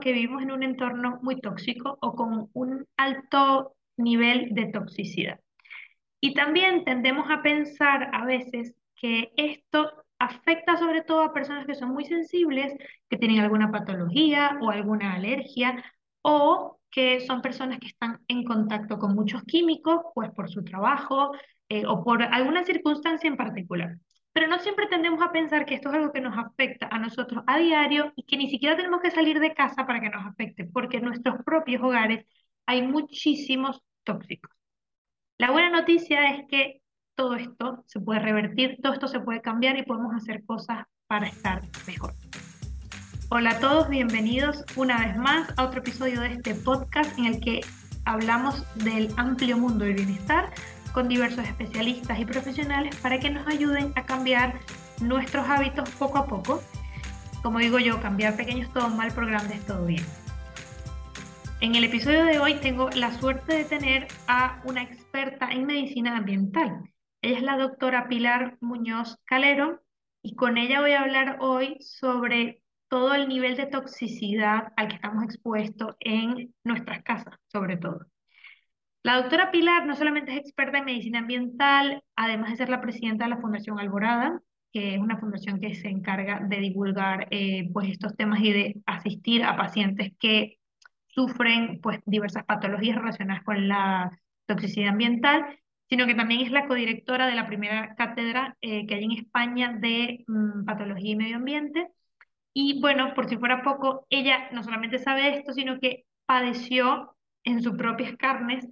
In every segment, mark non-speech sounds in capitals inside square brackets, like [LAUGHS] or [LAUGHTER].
que vivimos en un entorno muy tóxico o con un alto nivel de toxicidad. Y también tendemos a pensar a veces que esto afecta sobre todo a personas que son muy sensibles, que tienen alguna patología o alguna alergia, o que son personas que están en contacto con muchos químicos, pues por su trabajo eh, o por alguna circunstancia en particular. Pero no siempre tendemos a pensar que esto es algo que nos afecta a nosotros a diario y que ni siquiera tenemos que salir de casa para que nos afecte, porque en nuestros propios hogares hay muchísimos tóxicos. La buena noticia es que todo esto se puede revertir, todo esto se puede cambiar y podemos hacer cosas para estar mejor. Hola a todos, bienvenidos una vez más a otro episodio de este podcast en el que hablamos del amplio mundo del bienestar con diversos especialistas y profesionales para que nos ayuden a cambiar nuestros hábitos poco a poco. Como digo yo, cambiar pequeños todo mal por grandes todo bien. En el episodio de hoy tengo la suerte de tener a una experta en medicina ambiental. Ella es la doctora Pilar Muñoz Calero y con ella voy a hablar hoy sobre todo el nivel de toxicidad al que estamos expuestos en nuestras casas, sobre todo. La doctora Pilar no solamente es experta en medicina ambiental, además de ser la presidenta de la Fundación Alborada, que es una fundación que se encarga de divulgar eh, pues estos temas y de asistir a pacientes que sufren pues diversas patologías relacionadas con la toxicidad ambiental, sino que también es la codirectora de la primera cátedra eh, que hay en España de mm, patología y medio ambiente. Y bueno, por si fuera poco, ella no solamente sabe esto, sino que padeció en sus propias carnes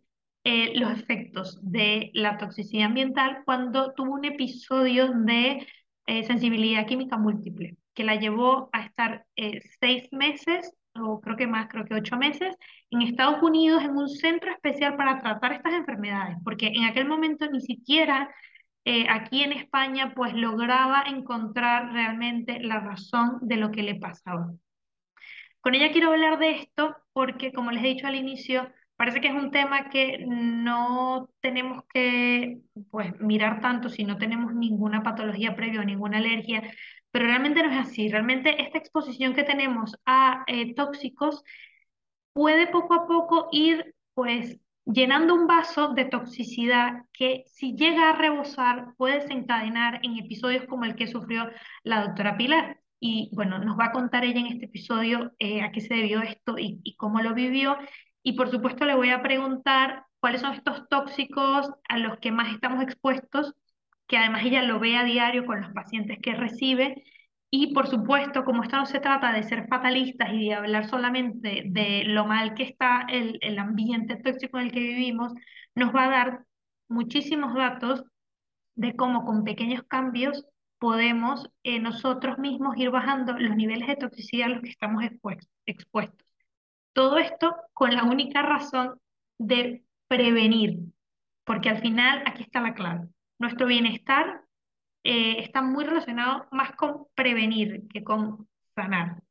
eh, los efectos de la toxicidad ambiental cuando tuvo un episodio de eh, sensibilidad química múltiple, que la llevó a estar eh, seis meses, o creo que más, creo que ocho meses, en Estados Unidos en un centro especial para tratar estas enfermedades, porque en aquel momento ni siquiera aquí en España pues lograba encontrar realmente la razón de lo que le pasaba. Con ella quiero hablar de esto porque, como les he dicho al inicio, Parece que es un tema que no tenemos que pues, mirar tanto si no tenemos ninguna patología previa o ninguna alergia, pero realmente no es así. Realmente esta exposición que tenemos a eh, tóxicos puede poco a poco ir pues llenando un vaso de toxicidad que si llega a rebosar puede desencadenar en episodios como el que sufrió la doctora Pilar. Y bueno, nos va a contar ella en este episodio eh, a qué se debió esto y, y cómo lo vivió y por supuesto le voy a preguntar cuáles son estos tóxicos a los que más estamos expuestos, que además ella lo ve a diario con los pacientes que recibe. Y por supuesto, como esto no se trata de ser fatalistas y de hablar solamente de lo mal que está el, el ambiente tóxico en el que vivimos, nos va a dar muchísimos datos de cómo con pequeños cambios podemos eh, nosotros mismos ir bajando los niveles de toxicidad a los que estamos expuestos. Todo esto con la única razón de prevenir, porque al final aquí está la clave. Nuestro bienestar eh, está muy relacionado más con prevenir que con sanar.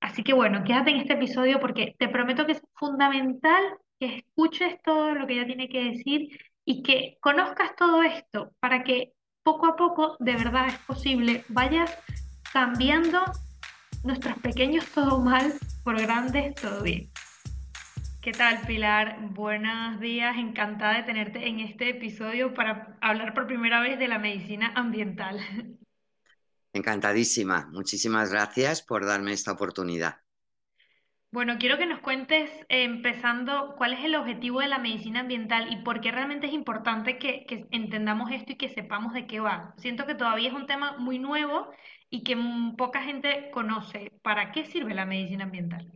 Así que bueno, quédate en este episodio porque te prometo que es fundamental que escuches todo lo que ella tiene que decir y que conozcas todo esto para que poco a poco, de verdad es posible, vayas cambiando nuestros pequeños todo mal por grandes todo bien. ¿Qué tal, Pilar? Buenos días, encantada de tenerte en este episodio para hablar por primera vez de la medicina ambiental. Encantadísima, muchísimas gracias por darme esta oportunidad. Bueno, quiero que nos cuentes, eh, empezando, cuál es el objetivo de la medicina ambiental y por qué realmente es importante que, que entendamos esto y que sepamos de qué va. Siento que todavía es un tema muy nuevo y que poca gente conoce. ¿Para qué sirve la medicina ambiental?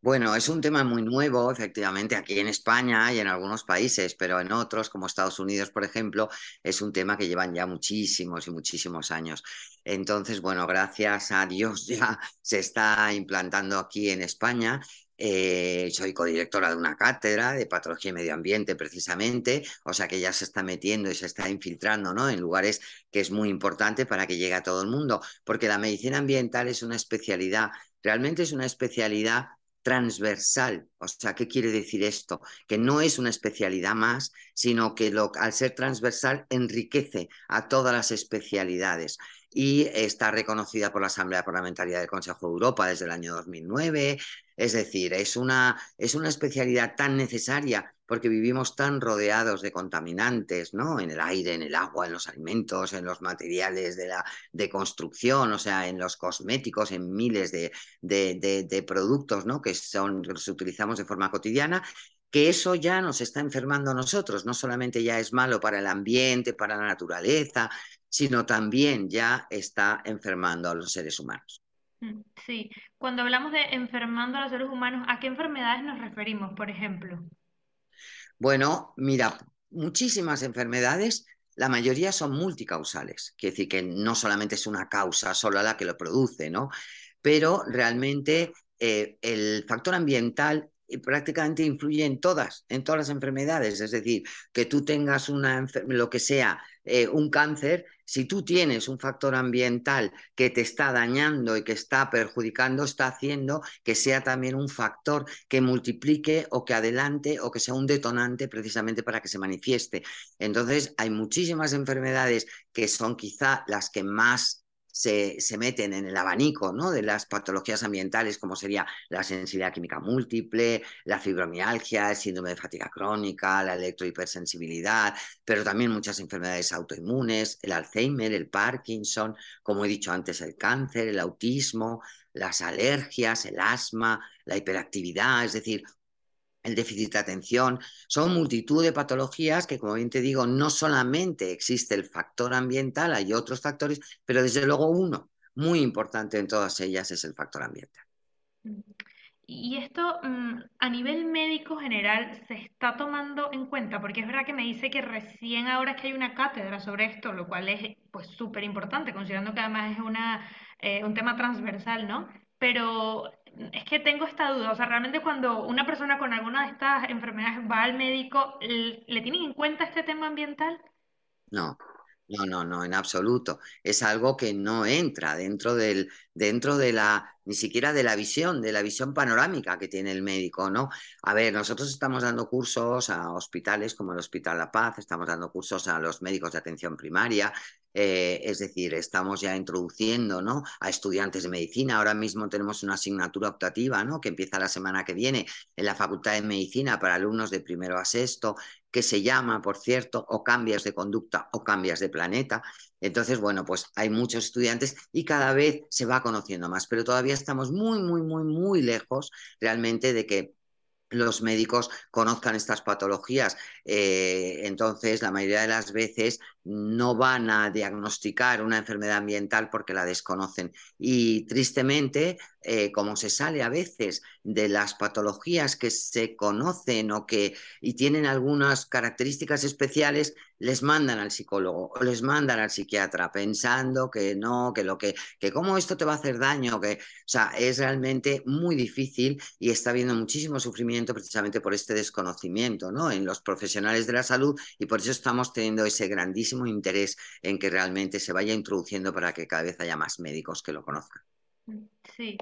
Bueno, es un tema muy nuevo, efectivamente, aquí en España y en algunos países, pero en otros, como Estados Unidos, por ejemplo, es un tema que llevan ya muchísimos y muchísimos años. Entonces, bueno, gracias a Dios [LAUGHS] ya se está implantando aquí en España eh, soy codirectora de una cátedra de patología y medio ambiente, precisamente, o sea que ya se está metiendo y se está infiltrando ¿no? en lugares que es muy importante para que llegue a todo el mundo, porque la medicina ambiental es una especialidad, realmente es una especialidad transversal. O sea, ¿qué quiere decir esto? Que no es una especialidad más, sino que lo, al ser transversal enriquece a todas las especialidades. y está reconocida por la Asamblea Parlamentaria del Consejo de Europa desde el año 2009. Es decir, es una, es una especialidad tan necesaria porque vivimos tan rodeados de contaminantes, ¿no? En el aire, en el agua, en los alimentos, en los materiales de, la, de construcción, o sea, en los cosméticos, en miles de, de, de productos, ¿no? Que son, los utilizamos de forma cotidiana que eso ya nos está enfermando a nosotros, no solamente ya es malo para el ambiente, para la naturaleza, sino también ya está enfermando a los seres humanos. Mm, sí, cuando hablamos de enfermando a los seres humanos, ¿a qué enfermedades nos referimos, por ejemplo? Bueno, mira, muchísimas enfermedades, la mayoría son multicausales, quiere decir que no solamente es una causa sola la que lo produce, ¿no? Pero realmente eh, el factor ambiental prácticamente influye en todas, en todas las enfermedades. Es decir, que tú tengas una, lo que sea, eh, un cáncer, si tú tienes un factor ambiental que te está dañando y que está perjudicando, está haciendo que sea también un factor que multiplique o que adelante o que sea un detonante precisamente para que se manifieste. Entonces, hay muchísimas enfermedades que son quizá las que más se, meten en el abanico ¿no? de las patologías ambientales, como sería la sensibilidad química múltiple, la fibromialgia, el síndrome de fatiga crónica, la electrohipersensibilidad, pero también muchas enfermedades autoinmunes, el Alzheimer, el Parkinson, como he dicho antes, el cáncer, el autismo, las alergias, el asma, la hiperactividad, es decir, el déficit de atención, son multitud de patologías que, como bien te digo, no solamente existe el factor ambiental, hay otros factores, pero desde luego uno muy importante en todas ellas es el factor ambiental. Y esto mm, a nivel médico general se está tomando en cuenta, porque es verdad que me dice que recién ahora es que hay una cátedra sobre esto, lo cual es pues súper importante, considerando que además es una, eh, un tema transversal, ¿no? Pero es que tengo esta duda, o sea, realmente cuando una persona con alguna de estas enfermedades va al médico, ¿le tienen en cuenta este tema ambiental? No, no, no, no, en absoluto. Es algo que no entra dentro del, dentro de la, ni siquiera de la visión, de la visión panorámica que tiene el médico, ¿no? A ver, nosotros estamos dando cursos a hospitales como el Hospital La Paz, estamos dando cursos a los médicos de atención primaria, eh, es decir, estamos ya introduciendo ¿no? a estudiantes de medicina. Ahora mismo tenemos una asignatura optativa ¿no? que empieza la semana que viene en la Facultad de Medicina para alumnos de primero a sexto, que se llama, por cierto, o cambias de conducta o cambias de planeta. Entonces, bueno, pues hay muchos estudiantes y cada vez se va conociendo más, pero todavía estamos muy, muy, muy, muy lejos realmente de que los médicos conozcan estas patologías. Eh, entonces, la mayoría de las veces no van a diagnosticar una enfermedad ambiental porque la desconocen. Y tristemente, eh, como se sale a veces de las patologías que se conocen o que y tienen algunas características especiales, les mandan al psicólogo o les mandan al psiquiatra pensando que no, que lo que, que cómo esto te va a hacer daño, que, o sea, es realmente muy difícil y está habiendo muchísimo sufrimiento precisamente por este desconocimiento, ¿no? En los profesionales de la salud y por eso estamos teniendo ese grandísimo interés en que realmente se vaya introduciendo para que cada vez haya más médicos que lo conozcan. Sí.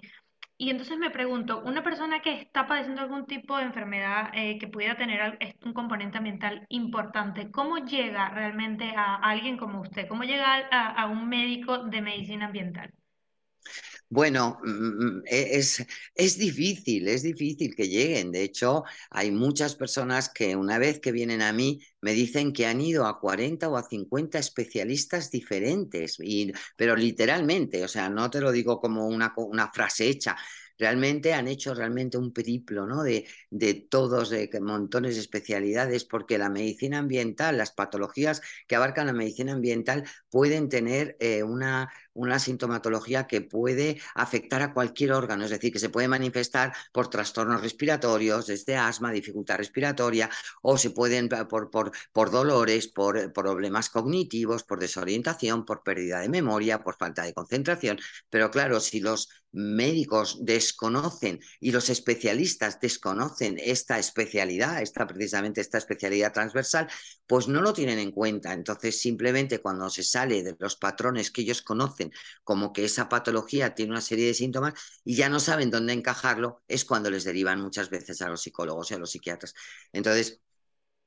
Y entonces me pregunto, una persona que está padeciendo algún tipo de enfermedad eh, que pudiera tener un componente ambiental importante, ¿cómo llega realmente a alguien como usted? ¿Cómo llega a un médico de medicina ambiental? Bueno, mm, mm, e, es, es difícil, es difícil que lleguen. De hecho, hay muchas personas que una vez que vienen a mí me dicen que han ido a 40 o a 50 especialistas diferentes, y, pero literalmente, o sea, no te lo digo como una, una frase hecha, realmente han hecho realmente un periplo ¿no? de, de todos, de montones de especialidades, porque la medicina ambiental, las patologías que abarcan la medicina ambiental pueden tener eh, una, una sintomatología que puede afectar a cualquier órgano, es decir, que se puede manifestar por trastornos respiratorios, desde asma, dificultad respiratoria, o se pueden por, por, por dolores, por problemas cognitivos, por desorientación, por pérdida de memoria, por falta de concentración. Pero claro, si los médicos desconocen y los especialistas desconocen esta especialidad, esta precisamente esta especialidad transversal, pues no lo tienen en cuenta. Entonces, simplemente cuando se sale de los patrones que ellos conocen, como que esa patología tiene una serie de síntomas y ya no saben dónde encajarlo, es cuando les derivan muchas veces a los psicólogos y a los psiquiatras. Entonces,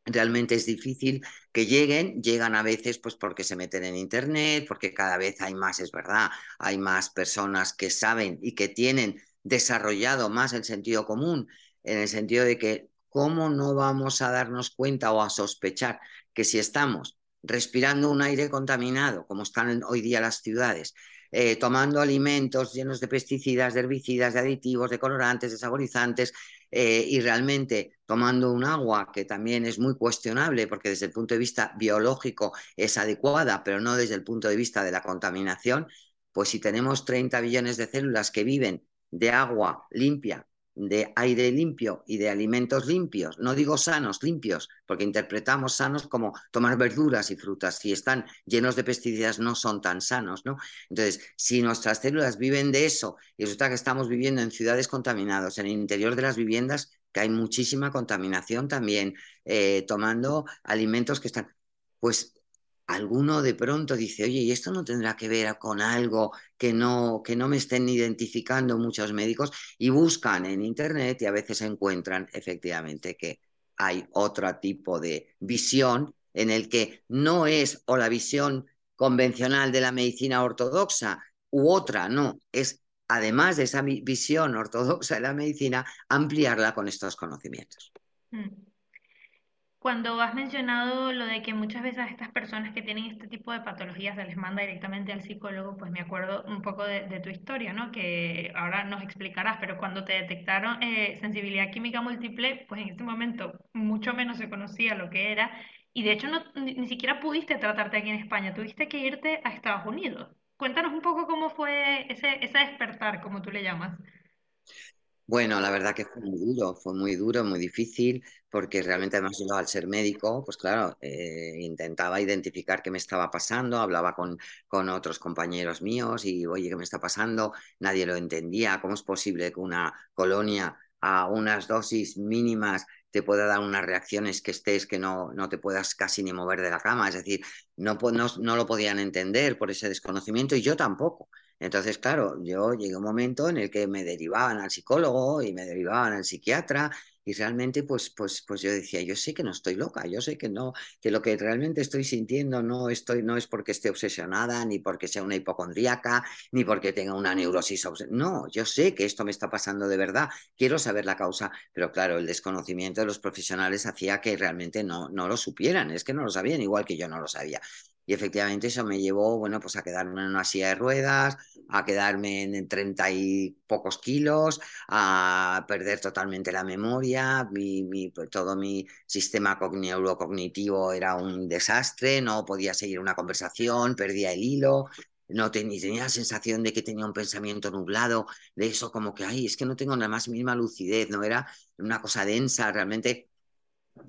realmente es difícil que lleguen, llegan a veces pues porque se meten en internet, porque cada vez hay más, es verdad, hay más personas que saben y que tienen desarrollado más el sentido común, en el sentido de que cómo no vamos a darnos cuenta o a sospechar que si estamos respirando un aire contaminado, como están hoy día las ciudades, eh, tomando alimentos llenos de pesticidas, de herbicidas, de aditivos, de colorantes, de saborizantes, eh, y realmente tomando un agua que también es muy cuestionable porque desde el punto de vista biológico es adecuada, pero no desde el punto de vista de la contaminación, pues si tenemos 30 billones de células que viven de agua limpia de aire limpio y de alimentos limpios, no digo sanos, limpios, porque interpretamos sanos como tomar verduras y frutas, si están llenos de pesticidas no son tan sanos, ¿no? Entonces, si nuestras células viven de eso y resulta que estamos viviendo en ciudades contaminadas, en el interior de las viviendas, que hay muchísima contaminación también, eh, tomando alimentos que están, pues alguno de pronto dice, oye, ¿y esto no tendrá que ver con algo que no, que no me estén identificando muchos médicos? Y buscan en Internet y a veces encuentran efectivamente que hay otro tipo de visión en el que no es o la visión convencional de la medicina ortodoxa u otra, no, es además de esa visión ortodoxa de la medicina, ampliarla con estos conocimientos. Mm. Cuando has mencionado lo de que muchas veces estas personas que tienen este tipo de patologías se les manda directamente al psicólogo, pues me acuerdo un poco de, tu historia, ¿no? Que ahora nos explicarás, pero cuando te detectaron eh, sensibilidad química múltiple, pues en este momento mucho menos se conocía lo que era y de hecho no, ni, siquiera pudiste tratarte aquí en España, tuviste que irte a Estados Unidos. Cuéntanos un poco cómo fue ese, ese despertar, como tú le llamas. Bueno, la verdad que fue muy duro, fue muy duro, muy difícil, porque realmente además yo al ser médico, pues claro, eh, intentaba identificar qué me estaba pasando, hablaba con, con otros compañeros míos y, oye, ¿qué me está pasando? Nadie lo entendía, ¿cómo es posible que una colonia a unas dosis mínimas te pueda dar unas reacciones que estés que no, no te puedas casi ni mover de la cama? Es decir, no, no, no lo podían entender por ese desconocimiento y yo tampoco. Entonces, claro, yo llegué un momento en el que me derivaban al psicólogo y me derivaban al psiquiatra y realmente pues, pues, pues yo decía, yo sé que no estoy loca, yo sé que no, que lo que realmente estoy sintiendo no, estoy, no es porque esté obsesionada, ni porque sea una hipocondríaca, ni porque tenga una neurosis. No, yo sé que esto me está pasando de verdad, quiero saber la causa, pero claro, el desconocimiento de los profesionales hacía que realmente no, no lo supieran, es que no lo sabían, igual que yo no lo sabía. Y efectivamente eso me llevó, bueno, pues a quedarme en una silla de ruedas, a quedarme en treinta y pocos kilos, a perder totalmente la memoria, mi, pues, todo mi sistema neurocognitivo era un desastre, no podía seguir una conversación, perdía el hilo, no tenía, tenía la sensación de que tenía un pensamiento nublado, de eso como que, ay, es que no tengo nada más misma lucidez, no era una cosa densa, realmente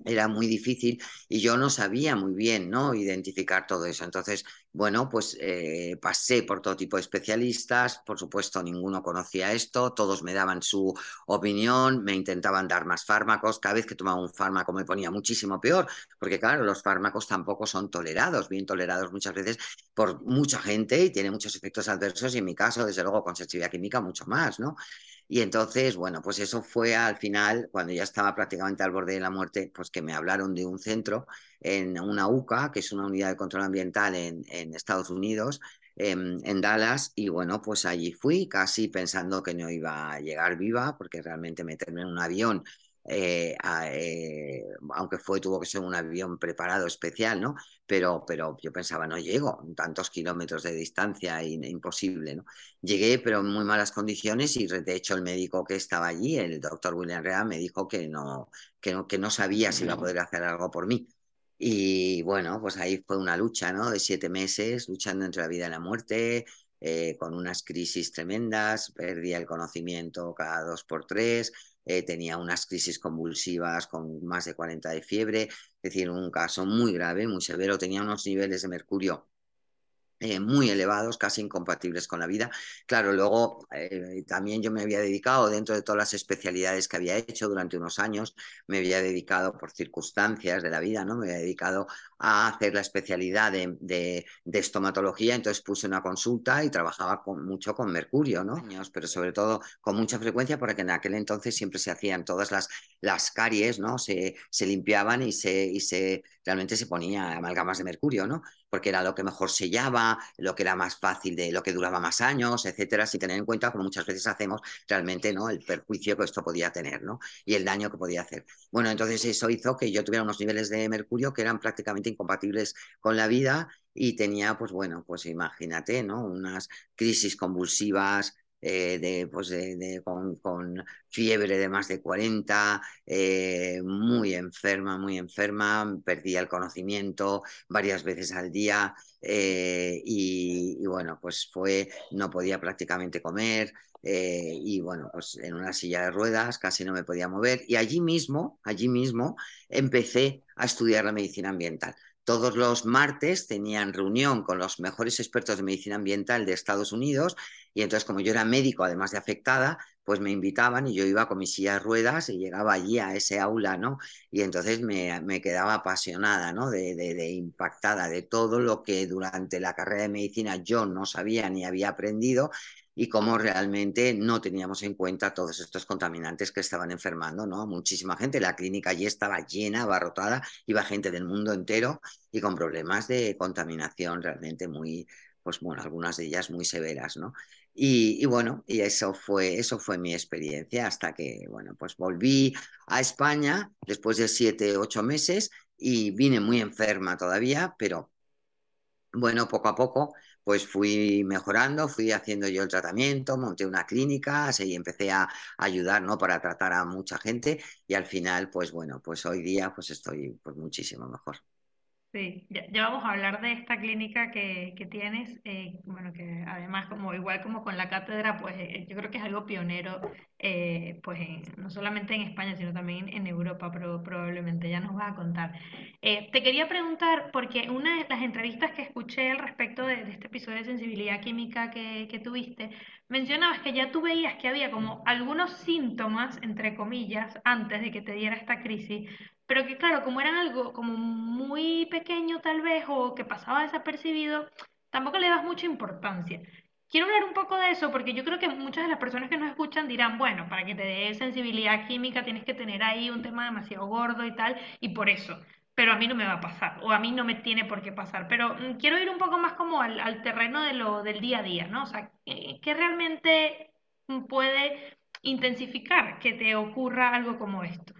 era muy difícil y yo no sabía muy bien ¿no? identificar todo eso. Entonces, bueno, pues eh, pasé por todo tipo de especialistas, por supuesto ninguno conocía esto, todos me daban su opinión, me intentaban dar más fármacos, cada vez que tomaba un fármaco me ponía muchísimo peor, porque claro, los fármacos tampoco son tolerados, bien tolerados muchas veces por mucha gente y tiene muchos efectos adversos y en mi caso, desde luego, con sensibilidad química mucho más, ¿no? Y entonces, bueno, pues eso fue al final, cuando ya estaba prácticamente al borde de la muerte, pues que me hablaron de un centro en una UCA, que es una unidad de control ambiental en, Estados Unidos, en, en, Dallas, y bueno, pues allí fui casi pensando que no iba a llegar viva, porque realmente meterme en un avión eh, eh, aunque fue, tuvo que ser un avión preparado especial, ¿no? Pero, pero yo pensaba, no llego, tantos kilómetros de distancia, imposible, ¿no? Llegué, pero en muy malas condiciones y de hecho el médico que estaba allí, el doctor William Rea, me dijo que no, que no, que no sabía si iba a poder hacer algo por mí. Y bueno, pues ahí fue una lucha, ¿no? De siete meses, luchando entre la vida y la muerte, eh, con unas crisis tremendas, perdía el conocimiento cada dos por tres, eh, tenía unas crisis convulsivas con más de 40 de fiebre, es decir, un caso muy grave, muy severo, tenía unos niveles de mercurio eh, muy elevados, casi incompatibles con la vida. Claro, luego eh, también yo me había dedicado, dentro de todas las especialidades que había hecho durante unos años, me había dedicado por circunstancias de la vida, ¿no? Me había dedicado a hacer la especialidad de, de, de estomatología, entonces puse una consulta y trabajaba con, mucho con mercurio, ¿no? Pero sobre todo con mucha frecuencia, porque en aquel entonces siempre se hacían todas las, las caries, ¿no? Se, se limpiaban y se, y se realmente se ponía amalgamas de mercurio, ¿no? Porque era lo que mejor sellaba, lo que era más fácil, de lo que duraba más años, etcétera, sin tener en cuenta, como muchas veces hacemos, realmente, ¿no? El perjuicio que esto podía tener, ¿no? Y el daño que podía hacer. Bueno, entonces eso hizo que yo tuviera unos niveles de mercurio que eran prácticamente incompatibles con la vida y tenía, pues bueno, pues imagínate, ¿no? Unas crisis convulsivas, eh, de, pues con, con, fiebre de más de 40, eh, muy enferma, muy enferma, perdía el conocimiento varias veces al día eh, y, y, bueno, pues fue, no podía prácticamente comer. Y bueno, pues en una silla de ruedas casi no me podía mover y allí mismo, allí mismo empecé a estudiar la medicina ambiental. Todos los martes tenían reunión con los mejores expertos de medicina ambiental de Estados Unidos y entonces como yo era médico, además de afectada, pues me invitaban y yo iba con mis sillas ruedas y llegaba allí a ese aula, ¿no? Y entonces me, me quedaba apasionada, ¿no? De, de, de, impactada de todo lo que durante la carrera de medicina yo no sabía ni había aprendido y cómo realmente no teníamos en cuenta todos estos contaminantes que estaban enfermando, ¿no? Muchísima gente, la clínica allí estaba llena, abarrotada, iba gente del mundo entero y con problemas de contaminación realmente muy, pues bueno, algunas de ellas muy severas, ¿no? Y, y, bueno, y eso fue, eso fue mi experiencia hasta que, bueno, pues volví a España después de siete, ocho meses y vine muy enferma todavía, pero bueno, poco a poco pues fui mejorando, fui haciendo yo el tratamiento, monté una clínica, así empecé a ayudar, ¿no? Para tratar a mucha gente y al final, pues bueno, pues hoy día pues estoy pues muchísimo mejor. Sí, ya, vamos a hablar de esta clínica que, que tienes, eh, bueno, que además como igual como con la cátedra, pues eh, yo creo que es algo pionero, eh, pues no solamente en España, sino también en Europa, pero probablemente ya nos vas a contar. Te quería preguntar, porque una de las entrevistas que escuché al respecto de, de este episodio de sensibilidad química que, que tuviste, mencionabas que ya tú veías que había como algunos síntomas, entre comillas, antes de que te diera esta crisis, pero que claro, como eran algo como muy pequeño tal vez o que pasaba desapercibido, tampoco le das mucha importancia. Quiero hablar un poco de eso porque yo creo que muchas de las personas que nos escuchan dirán, bueno, para que te dé sensibilidad química tienes que tener ahí un tema demasiado gordo y tal, y por eso, pero a mí no me va a pasar o a mí no me tiene por qué pasar. Pero mm, quiero ir un poco más como al, terreno de lo, del día a día, ¿no? O sea, ¿qué, qué realmente puede intensificar que te ocurra algo como esto?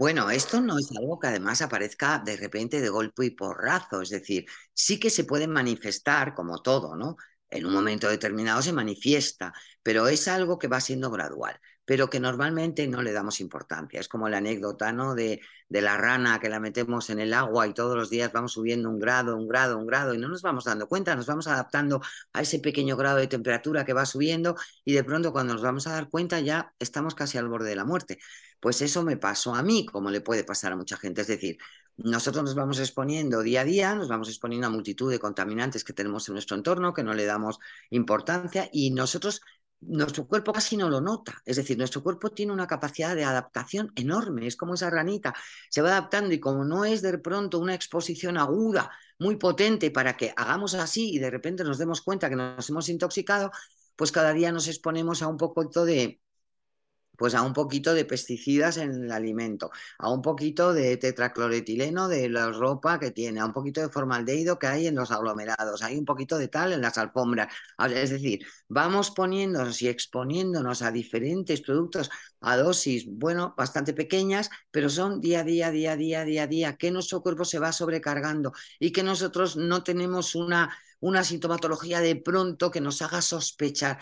Bueno, esto no es algo que además aparezca de repente de golpe y porrazo, es decir, sí que se puede manifestar como todo, ¿no? En un momento determinado se manifiesta, pero es algo que va siendo gradual, pero que normalmente no le damos importancia. Es como la anécdota, ¿no? De, de la rana que la metemos en el agua y todos los días vamos subiendo un grado, un grado, un grado y no nos vamos dando cuenta, nos vamos adaptando a ese pequeño grado de temperatura que va subiendo y de pronto cuando nos vamos a dar cuenta ya estamos casi al borde de la muerte. Pues eso me pasó a mí, como le puede pasar a mucha gente. Es decir, nosotros nos vamos exponiendo día a día, nos vamos exponiendo a multitud de contaminantes que tenemos en nuestro entorno, que no le damos importancia y nosotros, nuestro cuerpo casi no lo nota. Es decir, nuestro cuerpo tiene una capacidad de adaptación enorme, es como esa ranita, se va adaptando y como no es de pronto una exposición aguda, muy potente para que hagamos así y de repente nos demos cuenta que nos hemos intoxicado, pues cada día nos exponemos a un poco de pues a un poquito de pesticidas en el alimento, a un poquito de tetracloretileno de la ropa que tiene, a un poquito de formaldehído que hay en los aglomerados, hay un poquito de tal en las alfombras. Es decir, vamos poniéndonos y exponiéndonos a diferentes productos a dosis, bueno, bastante pequeñas, pero son día a día, día a día, día a día, que nuestro cuerpo se va sobrecargando y que nosotros no tenemos una, una sintomatología de pronto que nos haga sospechar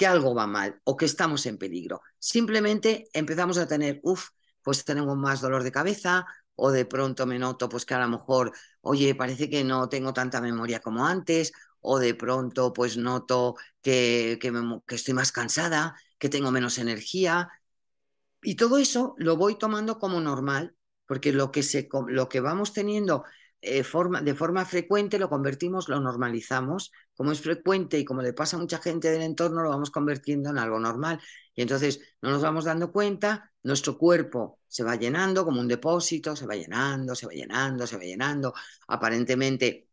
que algo va mal o que estamos en peligro. Simplemente empezamos a tener, uff, pues tenemos más dolor de cabeza o de pronto me noto pues que a lo mejor, oye, parece que no tengo tanta memoria como antes o de pronto pues noto que, que, estoy más cansada, que tengo menos energía. Y todo eso lo voy tomando como normal, porque lo que, se, lo que vamos teniendo eh, forma, de forma frecuente lo convertimos, lo normalizamos. Como es frecuente y como le pasa a mucha gente del entorno, lo vamos convirtiendo en algo normal. Y entonces no nos vamos dando cuenta, nuestro cuerpo se va llenando como un depósito, se va llenando, se va llenando, se va llenando. Aparentemente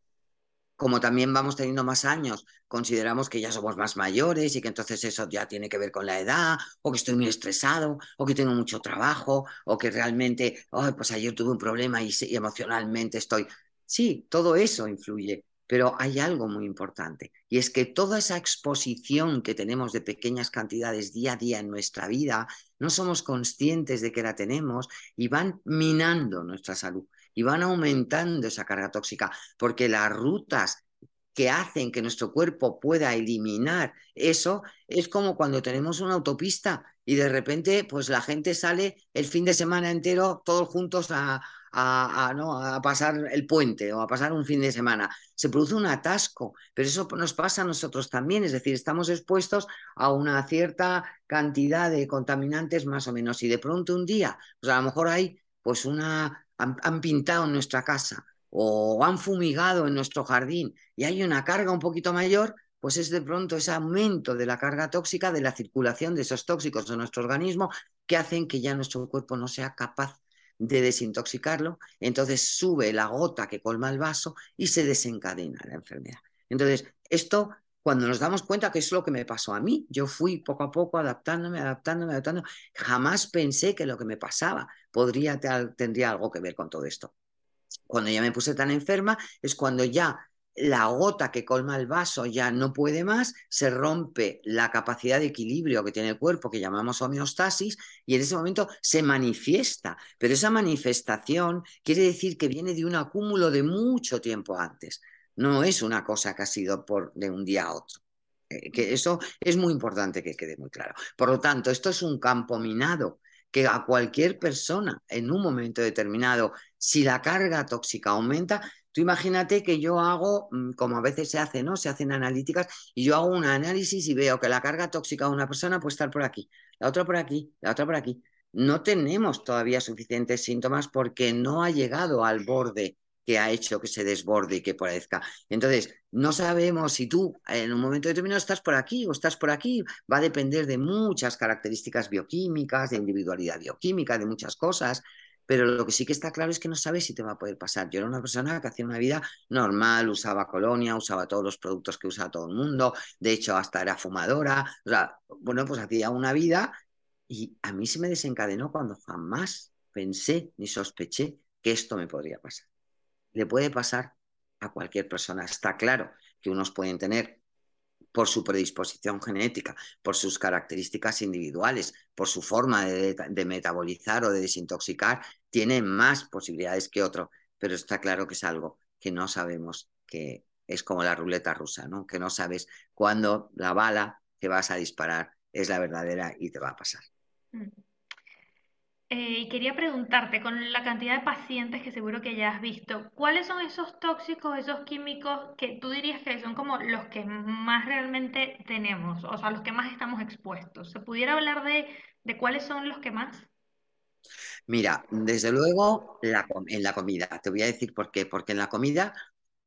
como también vamos teniendo más años, consideramos que ya somos más mayores y que entonces eso ya tiene que ver con la edad, o que estoy muy estresado, o que tengo mucho trabajo, o que realmente, pues ayer tuve un problema y, y emocionalmente estoy. Sí, todo eso influye, pero hay algo muy importante, y es que toda esa exposición que tenemos de pequeñas cantidades día a día en nuestra vida, no somos conscientes de que la tenemos y van minando nuestra salud y van aumentando esa carga tóxica, porque las rutas que hacen que nuestro cuerpo pueda eliminar eso es como cuando tenemos una autopista y de repente pues la gente sale el fin de semana entero todos juntos a, a, ¿no? a, pasar el puente o a pasar un fin de semana. Se produce un atasco, pero eso nos pasa a nosotros también, es decir, estamos expuestos a una cierta cantidad de contaminantes más o menos y de pronto un día, pues a lo mejor hay pues una han, pintado en nuestra casa o han fumigado en nuestro jardín y hay una carga un poquito mayor, pues es de pronto ese aumento de la carga tóxica, de la circulación de esos tóxicos en nuestro organismo, que hacen que ya nuestro cuerpo no sea capaz de desintoxicarlo, entonces sube la gota que colma el vaso y se desencadena la enfermedad. Entonces, esto cuando nos damos cuenta que es lo que me pasó a mí. Yo fui poco a poco adaptándome, adaptándome, adaptándome. Jamás pensé que lo que me pasaba podría, tendría algo que ver con todo esto. Cuando ya me puse tan enferma es cuando ya la gota que colma el vaso ya no puede más, se rompe la capacidad de equilibrio que tiene el cuerpo, que llamamos homeostasis, y en ese momento se manifiesta. Pero esa manifestación quiere decir que viene de un acúmulo de mucho tiempo antes. No es una cosa que ha sido por, de un día a otro. Eh, que eso es muy importante que quede muy claro. Por lo tanto, esto es un campo minado que a cualquier persona en un momento determinado, si la carga tóxica aumenta, tú imagínate que yo hago, mm, como a veces se hace, ¿no? Se hacen analíticas y yo hago un análisis y veo que la carga tóxica de una persona puede estar por aquí, la otra por aquí, la otra por aquí. No tenemos todavía suficientes síntomas porque no ha llegado al borde que ha hecho que se desborde y que parezca. Entonces, no sabemos si tú en un momento determinado estás por aquí o estás por aquí. Va a depender de muchas características bioquímicas, de individualidad bioquímica, de muchas cosas. Pero lo que sí que está claro es que no sabes si te va a poder pasar. Yo era una persona que hacía una vida normal, usaba colonia, usaba todos los productos que usa todo el mundo, de hecho hasta era fumadora. O sea, bueno, pues hacía una vida y a mí se me desencadenó cuando jamás pensé ni sospeché que esto me podría pasar le puede pasar a cualquier persona. Está claro que unos pueden tener por su predisposición genética, por sus características individuales, por su forma de, metabolizar o de desintoxicar, tienen más posibilidades que otro, pero está claro que es algo que no sabemos, que es como la ruleta rusa, ¿no? que no sabes cuándo la bala que vas a disparar es la verdadera y te va a pasar. Mm. Eh, y quería preguntarte, con la cantidad de pacientes que seguro que ya has visto, ¿cuáles son esos tóxicos, esos químicos que tú dirías que son como los que más realmente tenemos, o sea, los que más estamos expuestos? ¿Se pudiera hablar de, de cuáles son los que más? Mira, desde luego en la comida. Te voy a decir por qué. Porque en la comida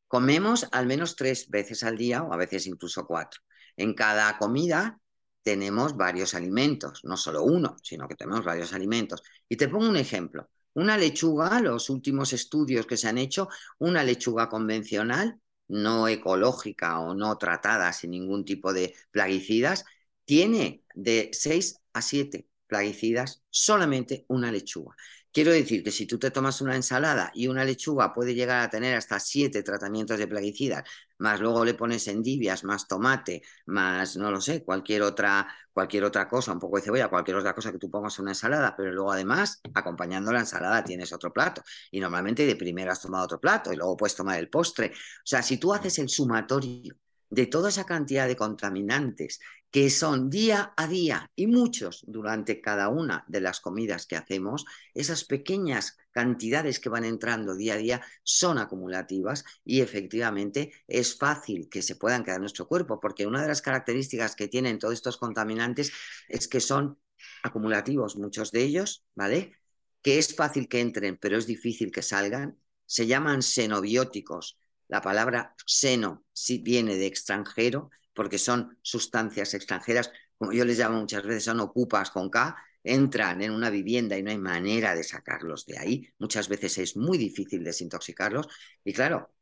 comemos al menos tres veces al día o a veces incluso cuatro. En cada comida tenemos varios alimentos, no solo uno, sino que tenemos varios alimentos. Y te pongo un ejemplo. Una lechuga, los últimos estudios que se han hecho, una lechuga convencional, no ecológica o no tratada sin ningún tipo de plaguicidas, tiene de 6 a 7 plaguicidas solamente una lechuga. Quiero decir que si tú te tomas una ensalada y una lechuga puede llegar a tener hasta siete tratamientos de plaguicidas, más luego le pones endivias, más tomate, más, no lo sé, cualquier otra, cualquier otra cosa, un poco de cebolla, cualquier otra cosa que tú pongas en una ensalada, pero luego además, acompañando la ensalada, tienes otro plato. Y normalmente de primero has tomado otro plato y luego puedes tomar el postre. O sea, si tú haces el sumatorio de toda esa cantidad de contaminantes que son día a día y muchos durante cada una de las comidas que hacemos, esas pequeñas cantidades que van entrando día a día son acumulativas y efectivamente es fácil que se puedan quedar en nuestro cuerpo, porque una de las características que tienen todos estos contaminantes es que son acumulativos, muchos de ellos, ¿vale? Que es fácil que entren, pero es difícil que salgan se llaman xenobióticos. La palabra xeno sí viene de extranjero porque son sustancias extranjeras, como yo les llamo muchas veces, son ocupas con K, entran en una vivienda y no hay manera de sacarlos de ahí. Muchas veces es muy difícil desintoxicarlos y claro,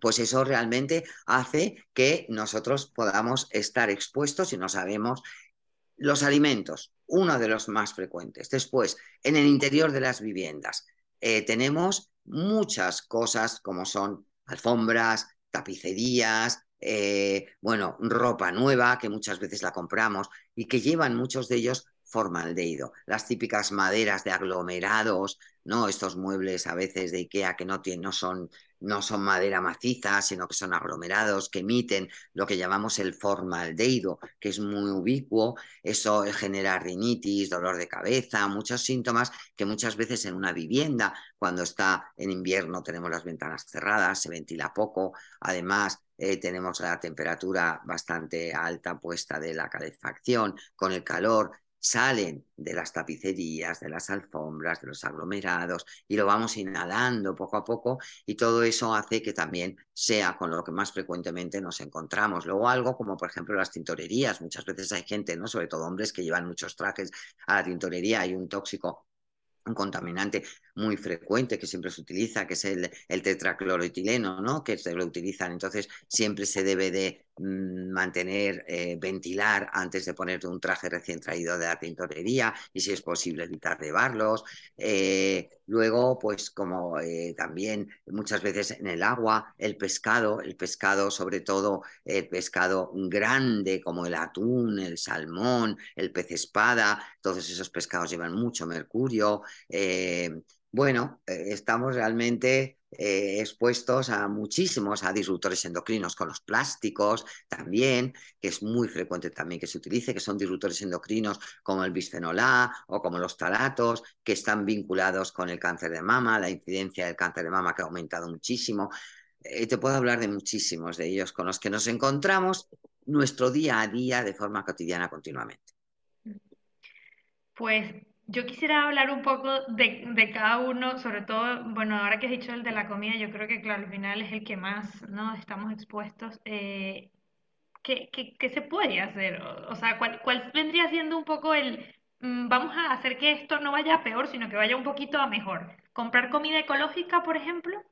pues eso realmente hace que nosotros podamos estar expuestos y no sabemos los alimentos, uno de los más frecuentes. Después, en el interior de las viviendas, eh, tenemos muchas cosas como son alfombras, tapicerías, eh, bueno, ropa nueva que muchas veces la compramos y que llevan muchos de ellos formaldehído. Las típicas maderas de aglomerados, ¿no? Estos muebles a veces de Ikea que no, tienen, no, son, no son madera maciza, sino que son aglomerados, que emiten lo que llamamos el formaldehído, que es muy ubicuo. Eso genera rinitis, dolor de cabeza, muchos síntomas que muchas veces en una vivienda, cuando está en invierno, tenemos las ventanas cerradas, se ventila poco. Además, eh, tenemos la temperatura bastante alta puesta de la calefacción, con el calor salen de las tapicerías, de las alfombras, de los aglomerados y lo vamos inhalando poco a poco y todo eso hace que también sea con lo que más frecuentemente nos encontramos. Luego algo como por ejemplo las tintorerías, muchas veces hay gente, ¿no? sobre todo hombres que llevan muchos trajes a la tintorería, hay un tóxico un contaminante muy frecuente que siempre se utiliza, que es el, el tetracloroetileno, ¿no? que se lo utilizan. Entonces, siempre se debe de mantener, eh, ventilar antes de ponerte un traje recién traído de la tintorería y, si es posible, evitar llevarlos. Eh, luego, pues como eh, también muchas veces en el agua, el pescado, el pescado, sobre todo el pescado grande como el atún, el salmón, el pez espada, todos esos pescados llevan mucho mercurio bueno, estamos realmente eh, expuestos a muchísimos a disruptores endocrinos con los plásticos también, que es muy frecuente también que se utilice, que son disruptores endocrinos como el bisfenol A o como los talatos, que están vinculados con el cáncer de mama, la incidencia del cáncer de mama que ha aumentado muchísimo. Eh, te puedo hablar de muchísimos de ellos con los que nos encontramos nuestro día a día de forma cotidiana continuamente. Pues yo quisiera hablar un poco de, cada uno, sobre todo, bueno, ahora que has dicho el de la comida, yo creo que, claro, al final es el que más, ¿no? Estamos expuestos. Eh, ¿qué, se puede hacer? O, sea, ¿cuál, ¿cuál, vendría siendo un poco el, mm, vamos a hacer que esto no vaya a peor, sino que vaya un poquito a mejor? ¿Comprar comida ecológica, por ejemplo?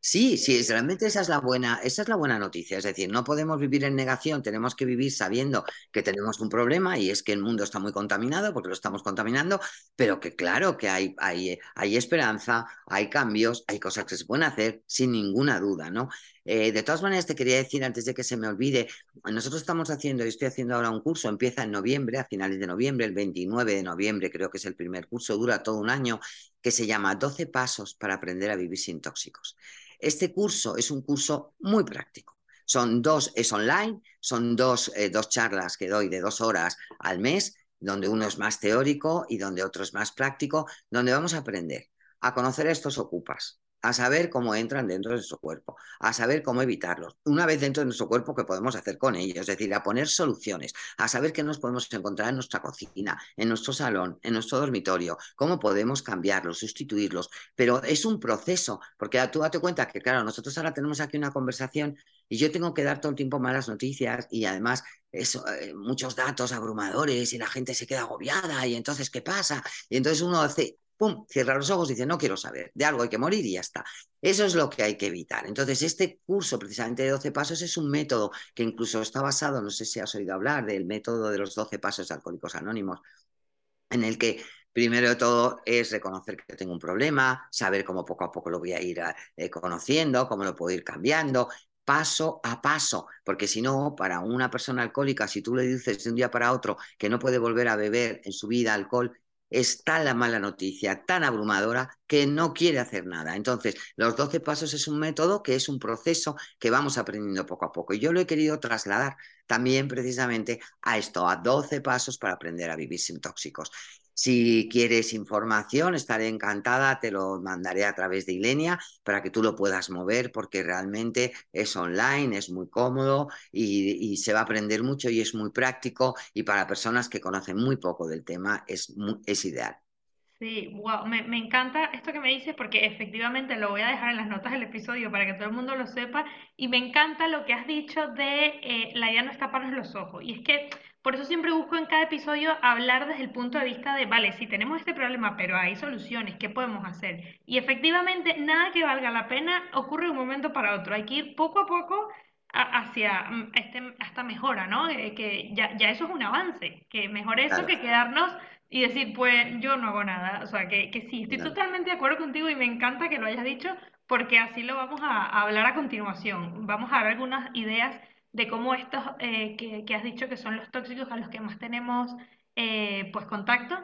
Sí, sí, realmente esa es la buena, esa es la buena noticia. Es decir, no podemos vivir en negación, tenemos que vivir sabiendo que tenemos un problema y es que el mundo está muy contaminado porque lo estamos contaminando, pero que claro que hay, hay, hay esperanza, hay cambios, hay cosas que se pueden hacer sin ninguna duda, ¿no? Eh, de todas maneras, te quería decir antes de que se me olvide, nosotros estamos haciendo, yo estoy haciendo ahora un curso, empieza en noviembre, a finales de noviembre, el 29 de noviembre creo que es el primer curso, dura todo un año, que se llama 12 pasos para aprender a vivir sin tóxicos. Este curso es un curso muy práctico. Son dos, es online, son dos, eh, dos charlas que doy de dos horas al mes, donde uno es más teórico y donde otro es más práctico, donde vamos a aprender a conocer a estos ocupas, a saber cómo entran dentro de nuestro cuerpo, a saber cómo evitarlos. Una vez dentro de nuestro cuerpo, ¿qué podemos hacer con ellos? Es decir, a poner soluciones, a saber qué nos podemos encontrar en nuestra cocina, en nuestro salón, en nuestro dormitorio, cómo podemos cambiarlos, sustituirlos. Pero es un proceso, porque tú date cuenta que, claro, nosotros ahora tenemos aquí una conversación y yo tengo que dar todo el tiempo malas noticias y además eso, eh, muchos datos abrumadores y la gente se queda agobiada y entonces, ¿qué pasa? Y entonces uno hace pum, cierra los ojos y dice, no quiero saber, de algo hay que morir y ya está. Eso es lo que hay que evitar. Entonces, este curso precisamente de 12 pasos es un método que incluso está basado, no sé si has oído hablar del método de los 12 pasos Alcohólicos Anónimos, en el que primero de todo es reconocer que tengo un problema, saber cómo poco a poco lo voy a ir eh, conociendo, cómo lo puedo ir cambiando, paso a paso, porque si no, para una persona alcohólica, si tú le dices de un día para otro que no puede volver a beber en su vida alcohol, es tan la mala noticia, tan abrumadora, que no quiere hacer nada. Entonces, los 12 pasos es un método que es un proceso que vamos aprendiendo poco a poco. Y yo lo he querido trasladar también precisamente a esto, a 12 pasos para aprender a vivir sin tóxicos. Si quieres información, estaré encantada, te lo mandaré a través de Ilenia para que tú lo puedas mover porque realmente es online, es muy cómodo y, se va a aprender mucho y es muy práctico y para personas que conocen muy poco del tema es, es ideal. Sí, wow, me, encanta esto que me dices porque efectivamente lo voy a dejar en las notas del episodio para que todo el mundo lo sepa y me encanta lo que has dicho de eh, la idea no es taparnos los ojos y es que por eso siempre busco en cada episodio hablar desde el punto de vista de, vale, si tenemos este problema pero hay soluciones, ¿qué podemos hacer? Y efectivamente nada que valga la pena ocurre de un momento para otro, hay que ir poco a poco a- hacia mm, este, esta mejora, ¿no? Eh, que ya, ya eso es un avance, que mejor eso Claro, que quedarnos y decir, pues yo no hago nada. O sea, que, que sí, estoy claro. totalmente de acuerdo contigo y me encanta que lo hayas dicho porque así lo vamos a, a hablar a continuación. Vamos a dar algunas ideas de cómo estos eh, que, has dicho que son los tóxicos a los que más tenemos eh, pues contacto,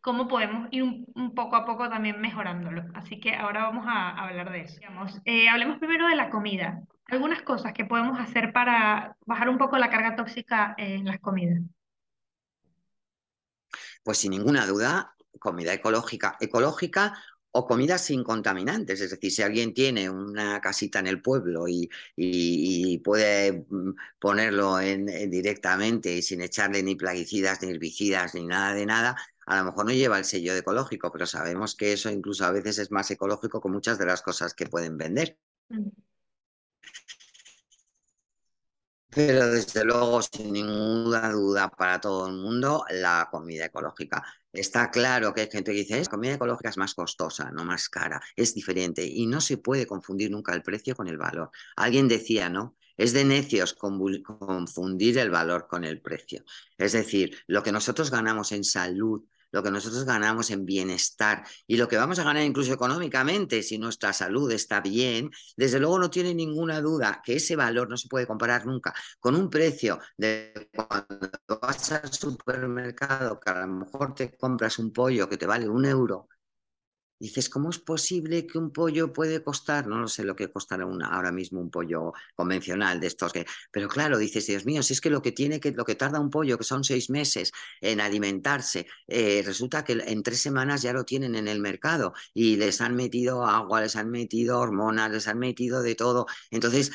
cómo podemos ir un, poco a poco también mejorándolo. Así que ahora vamos a, hablar de eso. Eh, hablemos primero de la comida. Algunas cosas que podemos hacer para bajar un poco la carga tóxica en las comidas. Pues sin ninguna duda, comida ecológica, ecológica o comida sin contaminantes. Es decir, si alguien tiene una casita en el pueblo y, y- y puede mm, ponerlo en, en directamente y sin echarle ni plaguicidas, ni herbicidas, ni nada de nada, a lo mejor no lleva el sello de ecológico, pero sabemos que eso incluso a veces es más ecológico que muchas de las cosas que pueden vender. Mm, Pero desde luego, sin ninguna duda para todo el mundo, la comida ecológica. Está claro que hay gente que dice, es comida ecológica es más costosa, no más cara, es diferente y no se puede confundir nunca el precio con el valor. Alguien decía, ¿no? Es de necios confundir el valor con el precio. Es decir, lo que nosotros ganamos en salud, lo que nosotros ganamos en bienestar y lo que vamos a ganar incluso económicamente si nuestra salud está bien, desde luego no tiene ninguna duda que ese valor no se puede comparar nunca con un precio de cuando vas al supermercado, que a lo mejor te compras un pollo que te vale un euro, dices, ¿cómo es posible que un pollo puede costar? No lo sé lo que costará una, ahora mismo un pollo convencional de estos que. Pero claro, dices, Dios mío, si es que lo que tiene que, lo que tarda un pollo, que son seis meses en alimentarse, eh, resulta que en tres semanas ya lo tienen en el mercado y les han metido agua, les han metido hormonas, les han metido de todo. Entonces,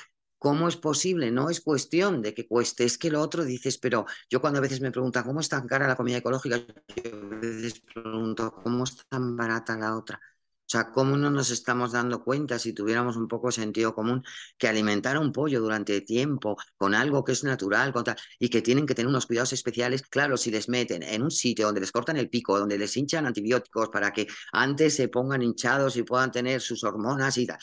¿Cómo es posible? No es cuestión de que cueste, es que lo otro dices, pero yo cuando a veces me preguntan cómo es tan cara la comida ecológica, yo a veces pregunto cómo es tan barata la otra. O sea, ¿cómo no nos estamos dando cuenta si tuviéramos un poco de sentido común que alimentar a un pollo durante tiempo con algo que es natural y que tienen que tener unos cuidados especiales? Claro, si les meten en un sitio donde les cortan el pico, donde les hinchan antibióticos para que antes se pongan hinchados y puedan tener sus hormonas y tal,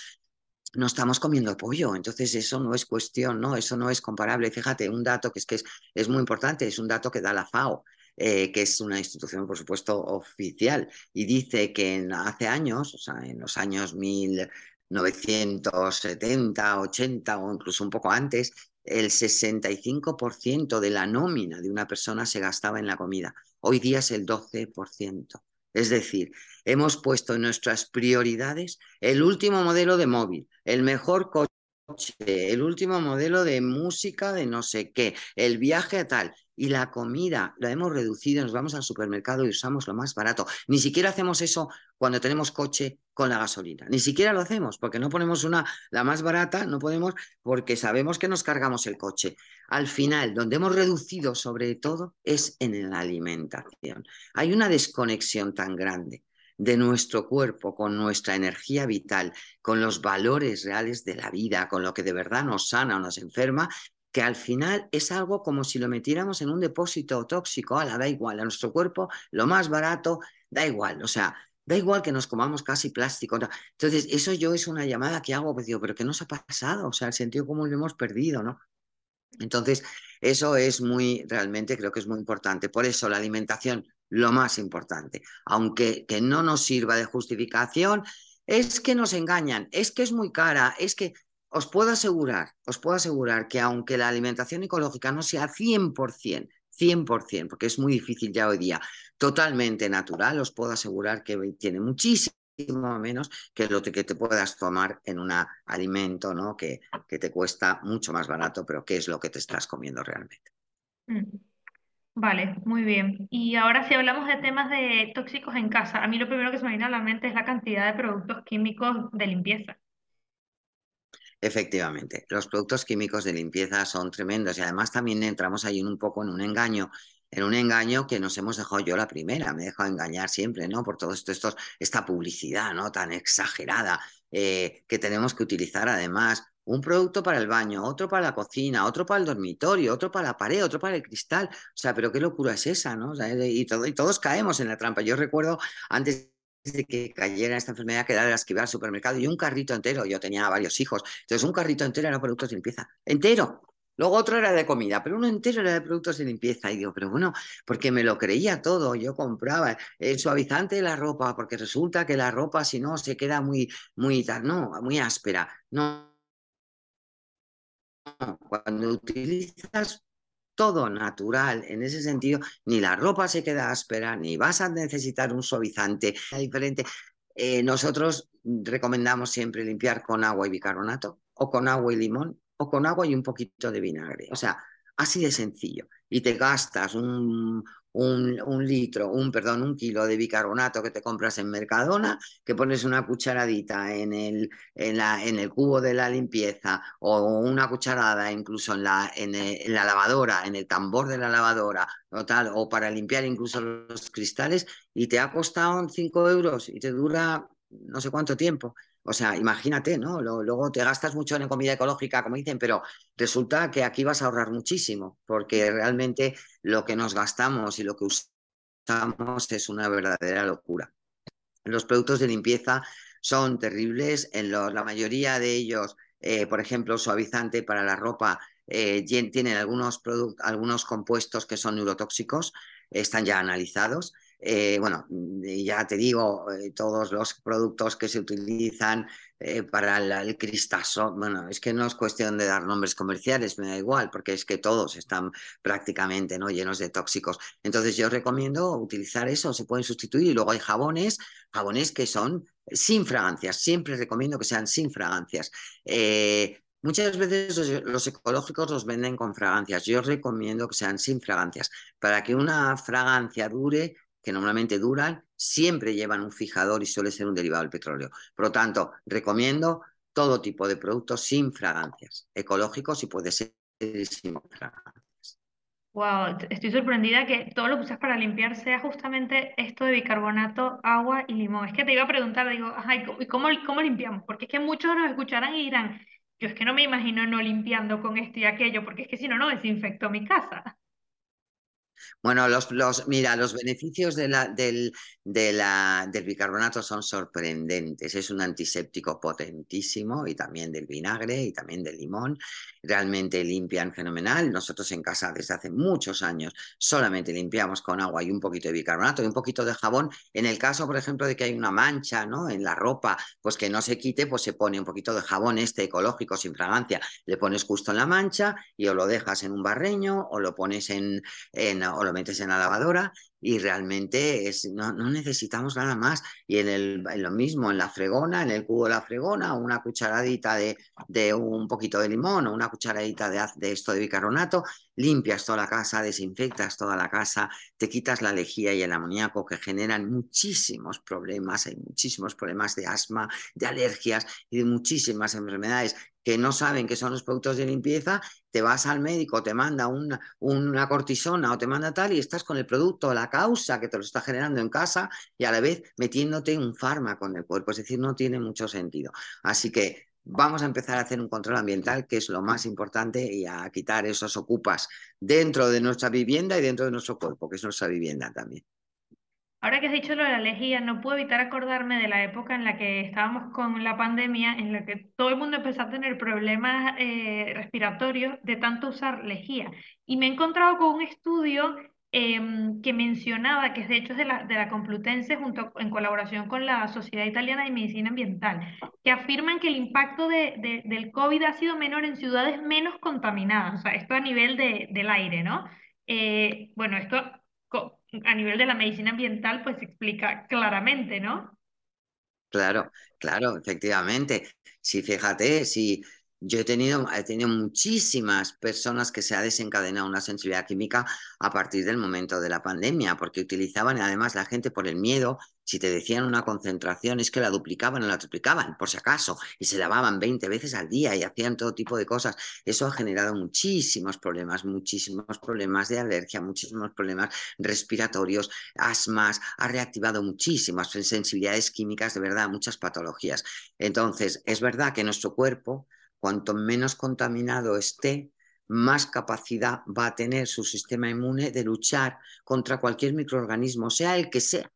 no estamos comiendo pollo, entonces eso no es cuestión, ¿no? Eso no es comparable. Fíjate, un dato que es que es, muy importante, es un dato que da la FAO, eh, que es una institución, por supuesto, oficial, y dice que hace años, o sea, en los años 1970, 80 o incluso un poco antes, el 65% de la nómina de una persona se gastaba en la comida. Hoy día es el 12%. Es decir, hemos puesto en nuestras prioridades el último modelo de móvil, el mejor coche, el último modelo de música de no sé qué, el viaje a tal. Y la comida la hemos reducido, nos vamos al supermercado y usamos lo más barato. Ni siquiera hacemos eso cuando tenemos coche con la gasolina. Ni siquiera lo hacemos porque no ponemos una, la más barata, no podemos porque sabemos que nos cargamos el coche. Al final, donde hemos reducido sobre todo es en la alimentación. Hay una desconexión tan grande de nuestro cuerpo con nuestra energía vital, con los valores reales de la vida, con lo que de verdad nos sana o nos enferma, que al final es algo como si lo metiéramos en un depósito tóxico, a la da igual, a nuestro cuerpo lo más barato, da igual, o sea, da igual que nos comamos casi plástico. Entonces, eso yo es una llamada que hago, pues pero ¿qué nos ha pasado? O sea, el sentido común lo hemos perdido, ¿no? Entonces, eso es muy, realmente creo que es muy importante. Por eso la alimentación, lo más importante, aunque que no nos sirva de justificación, es que nos engañan, es que es muy cara, es que os puedo asegurar, os puedo asegurar que aunque la alimentación ecológica no sea 100%, 100%, porque es muy difícil ya hoy día, totalmente natural, os puedo asegurar que tiene muchísimo menos que lo que te puedas tomar en un alimento, ¿no? Que, que te cuesta mucho más barato, pero ¿qué es lo que te estás comiendo realmente? mm. Vale, muy bien. Y ahora si hablamos de temas de tóxicos en casa, a mí lo primero que se me viene a la mente es la cantidad de productos químicos de limpieza. Efectivamente, los productos químicos de limpieza son tremendos y además también entramos ahí un poco en un engaño en un engaño que nos hemos dejado yo la primera, me he dejado engañar siempre, ¿no? Por todo esto, esto esta publicidad, ¿no? Tan exagerada eh, que tenemos que utilizar además. Un producto para el baño, otro para la cocina, otro para el dormitorio, otro para la pared, otro para el cristal. O sea, pero qué locura es esa, ¿no? y, todo, y todos caemos en la trampa. Yo recuerdo antes de que cayera esta enfermedad que era de las que iba al supermercado y un carrito entero, yo tenía varios hijos, entonces un carrito entero era productos de limpieza, entero, Luego otro era de comida, pero uno entero era de productos de limpieza. Y digo, pero bueno, porque me lo creía todo. Yo compraba el suavizante de la ropa, porque resulta que la ropa, si no, se queda muy, muy, no, muy áspera. No. Cuando utilizas todo natural en ese sentido, ni la ropa se queda áspera, ni vas a necesitar un suavizante diferente. Eh, nosotros recomendamos siempre limpiar con agua y bicarbonato o con agua y limón o con agua y un poquito de vinagre. O sea, así de sencillo. Y te gastas un, un, litro, un, perdón, un kilo de bicarbonato que te compras en Mercadona, que pones una cucharadita en el, en, la, en el cubo de la limpieza o una cucharada incluso en la, en la lavadora, en el tambor de la lavadora o tal, o para limpiar incluso los cristales y te ha costado 5 euros y te dura no sé cuánto tiempo. O sea, imagínate, ¿no? Luego te gastas mucho en comida ecológica, como dicen, pero resulta que aquí vas a ahorrar muchísimo, porque realmente lo que nos gastamos y lo que usamos es una verdadera locura. Los productos de limpieza son terribles, en la mayoría de ellos, eh, por ejemplo, suavizante para la ropa, eh, tienen algunos, algunos compuestos que son neurotóxicos, están ya analizados. Eh, bueno, ya te digo, eh, todos los productos que se utilizan eh, para el, cristazo, bueno, es que no es cuestión de dar nombres comerciales, me da igual, porque es que todos están prácticamente ¿no? llenos de tóxicos. Entonces yo recomiendo utilizar eso, se pueden sustituir. Y luego hay jabones, jabones que son sin fragancias, siempre recomiendo que sean sin fragancias. Muchas veces los, ecológicos los venden con fragancias. Yo recomiendo que sean sin fragancias. Para que una fragancia dure, que normalmente duran, siempre llevan un fijador y suele ser un derivado del petróleo. Por lo tanto, recomiendo todo tipo de productos sin fragancias, ecológicos y puede ser sin fragancias. Wow, estoy sorprendida que todo lo que usas para limpiar sea justamente esto de bicarbonato, agua y limón. Es que te iba a preguntar, digo, ¿y cómo, cómo limpiamos? Porque es que muchos nos escucharán y dirán, yo es que no me imagino no limpiando con esto y aquello, porque es que si no, no desinfecto mi casa. Bueno, los, los, mira, los beneficios de la, del, del bicarbonato son sorprendentes. Es un antiséptico potentísimo y también del vinagre y también del limón. Realmente limpian fenomenal. Nosotros en casa desde hace muchos años solamente limpiamos con agua y un poquito de bicarbonato y un poquito de jabón. En el caso, por ejemplo, de que hay una mancha ¿no? en la ropa, pues que no se quite, pues se pone un poquito de jabón este ecológico sin fragancia. Le pones justo en la mancha y o lo dejas en un barreño o lo pones en o lo metes en la lavadora y realmente es, no, necesitamos nada más. Y en, el, lo mismo, en la fregona, en el cubo de la fregona, una cucharadita de, de un poquito de limón o una cucharadita de, de, esto de bicarbonato, limpias toda la casa, desinfectas toda la casa, te quitas la lejía y el amoníaco que generan muchísimos problemas, hay muchísimos problemas de asma, de alergias y de muchísimas enfermedades que no saben que son los productos de limpieza, te vas al médico, te manda una, una, cortisona o te manda tal y estás con el producto, la causa que te lo está generando en casa y a la vez metiéndote un fármaco en el cuerpo. Es decir, no tiene mucho sentido. Así que vamos a empezar a hacer un control ambiental, que es lo más importante, y a quitar esos ocupas dentro de nuestra vivienda y dentro de nuestro cuerpo, que es nuestra vivienda también. Ahora que has dicho lo de la lejía, no puedo evitar acordarme de la época en la que estábamos con la pandemia, en la que todo el mundo empezó a tener problemas eh, respiratorios de tanto usar lejía. Y me he encontrado con un estudio em, que mencionaba, que de hecho es de la, de la Complutense, junto, en colaboración con la Sociedad Italiana de Medicina Ambiental, que afirman que el impacto de, del COVID ha sido menor en ciudades menos contaminadas, o sea, esto a nivel de, del aire, ¿no? Eh, bueno, esto a nivel de la medicina ambiental, pues explica claramente, ¿no? Claro, claro, efectivamente. Sí, fíjate, si yo he tenido, he tenido muchísimas personas que se ha desencadenado una sensibilidad química a partir del momento de la pandemia, porque utilizaban además la gente por el miedo, si te decían una concentración es que la duplicaban o la triplicaban, por si acaso, y se lavaban 20 veces al día y hacían todo tipo de cosas. Eso ha generado muchísimos problemas, muchísimos problemas de alergia, muchísimos problemas respiratorios, asmas, ha reactivado muchísimas sensibilidades químicas, de verdad, muchas patologías. Entonces, es verdad que nuestro cuerpo cuanto menos contaminado esté, más capacidad va a tener su sistema inmune de luchar contra cualquier microorganismo, sea el que sea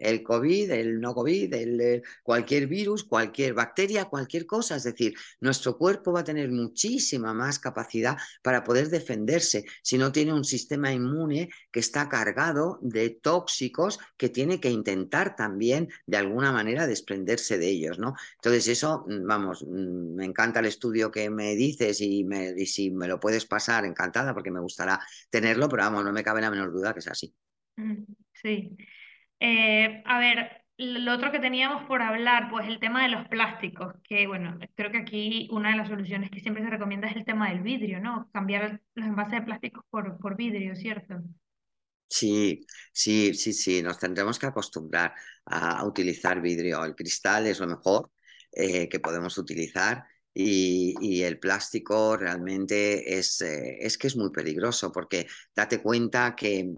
el COVID, el no COVID, el, eh, cualquier virus, cualquier bacteria, cualquier cosa. Es decir, nuestro cuerpo va a tener muchísima más capacidad para poder defenderse si no tiene un sistema inmune que está cargado de tóxicos que tiene que intentar también de alguna manera desprenderse de ellos, ¿no? Entonces eso, mm, vamos, mm, me encanta el estudio que me dices y, me, y si me lo puedes pasar, encantada porque me gustará tenerlo, pero vamos, no me cabe la menor duda que es así. Mm, sí. Eh, a ver, lo otro que teníamos por hablar, pues el tema de los plásticos, que bueno, creo que aquí una de las soluciones que siempre se recomienda es el tema del vidrio, ¿no? Cambiar los envases de plásticos por, por vidrio, ¿cierto? Sí, sí, sí, sí, nos tendremos que acostumbrar a utilizar vidrio. El cristal es lo mejor eh, que podemos utilizar y, el plástico realmente es, eh, es que es muy peligroso porque date cuenta que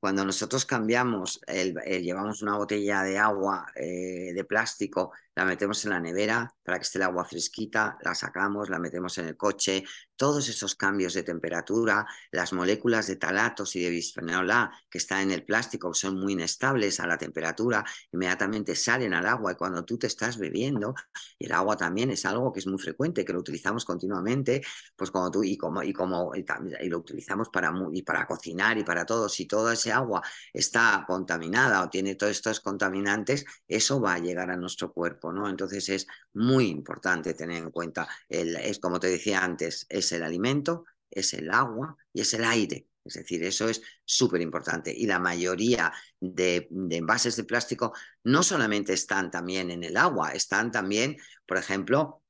cuando nosotros cambiamos, el, llevamos una botella de agua eh, de plástico, la metemos en la nevera para que esté el agua fresquita, la sacamos, la metemos en el coche, todos esos cambios de temperatura, las moléculas de talatos y de bisfenol A que están en el plástico son muy inestables a la temperatura, inmediatamente salen al agua y cuando tú te estás bebiendo, y el agua también es algo que es muy frecuente, que lo utilizamos continuamente, pues como tú y como y como y, y lo utilizamos para y para cocinar y para todo, si toda ese agua está contaminada o tiene todos estos contaminantes, eso va a llegar a nuestro cuerpo, ¿no? Entonces es muy importante tener en cuenta es como te decía antes, es el alimento, es el agua y es el aire. Es decir, eso es súper importante. Y la mayoría de, envases de plástico no solamente están también en el agua, están también, por ejemplo,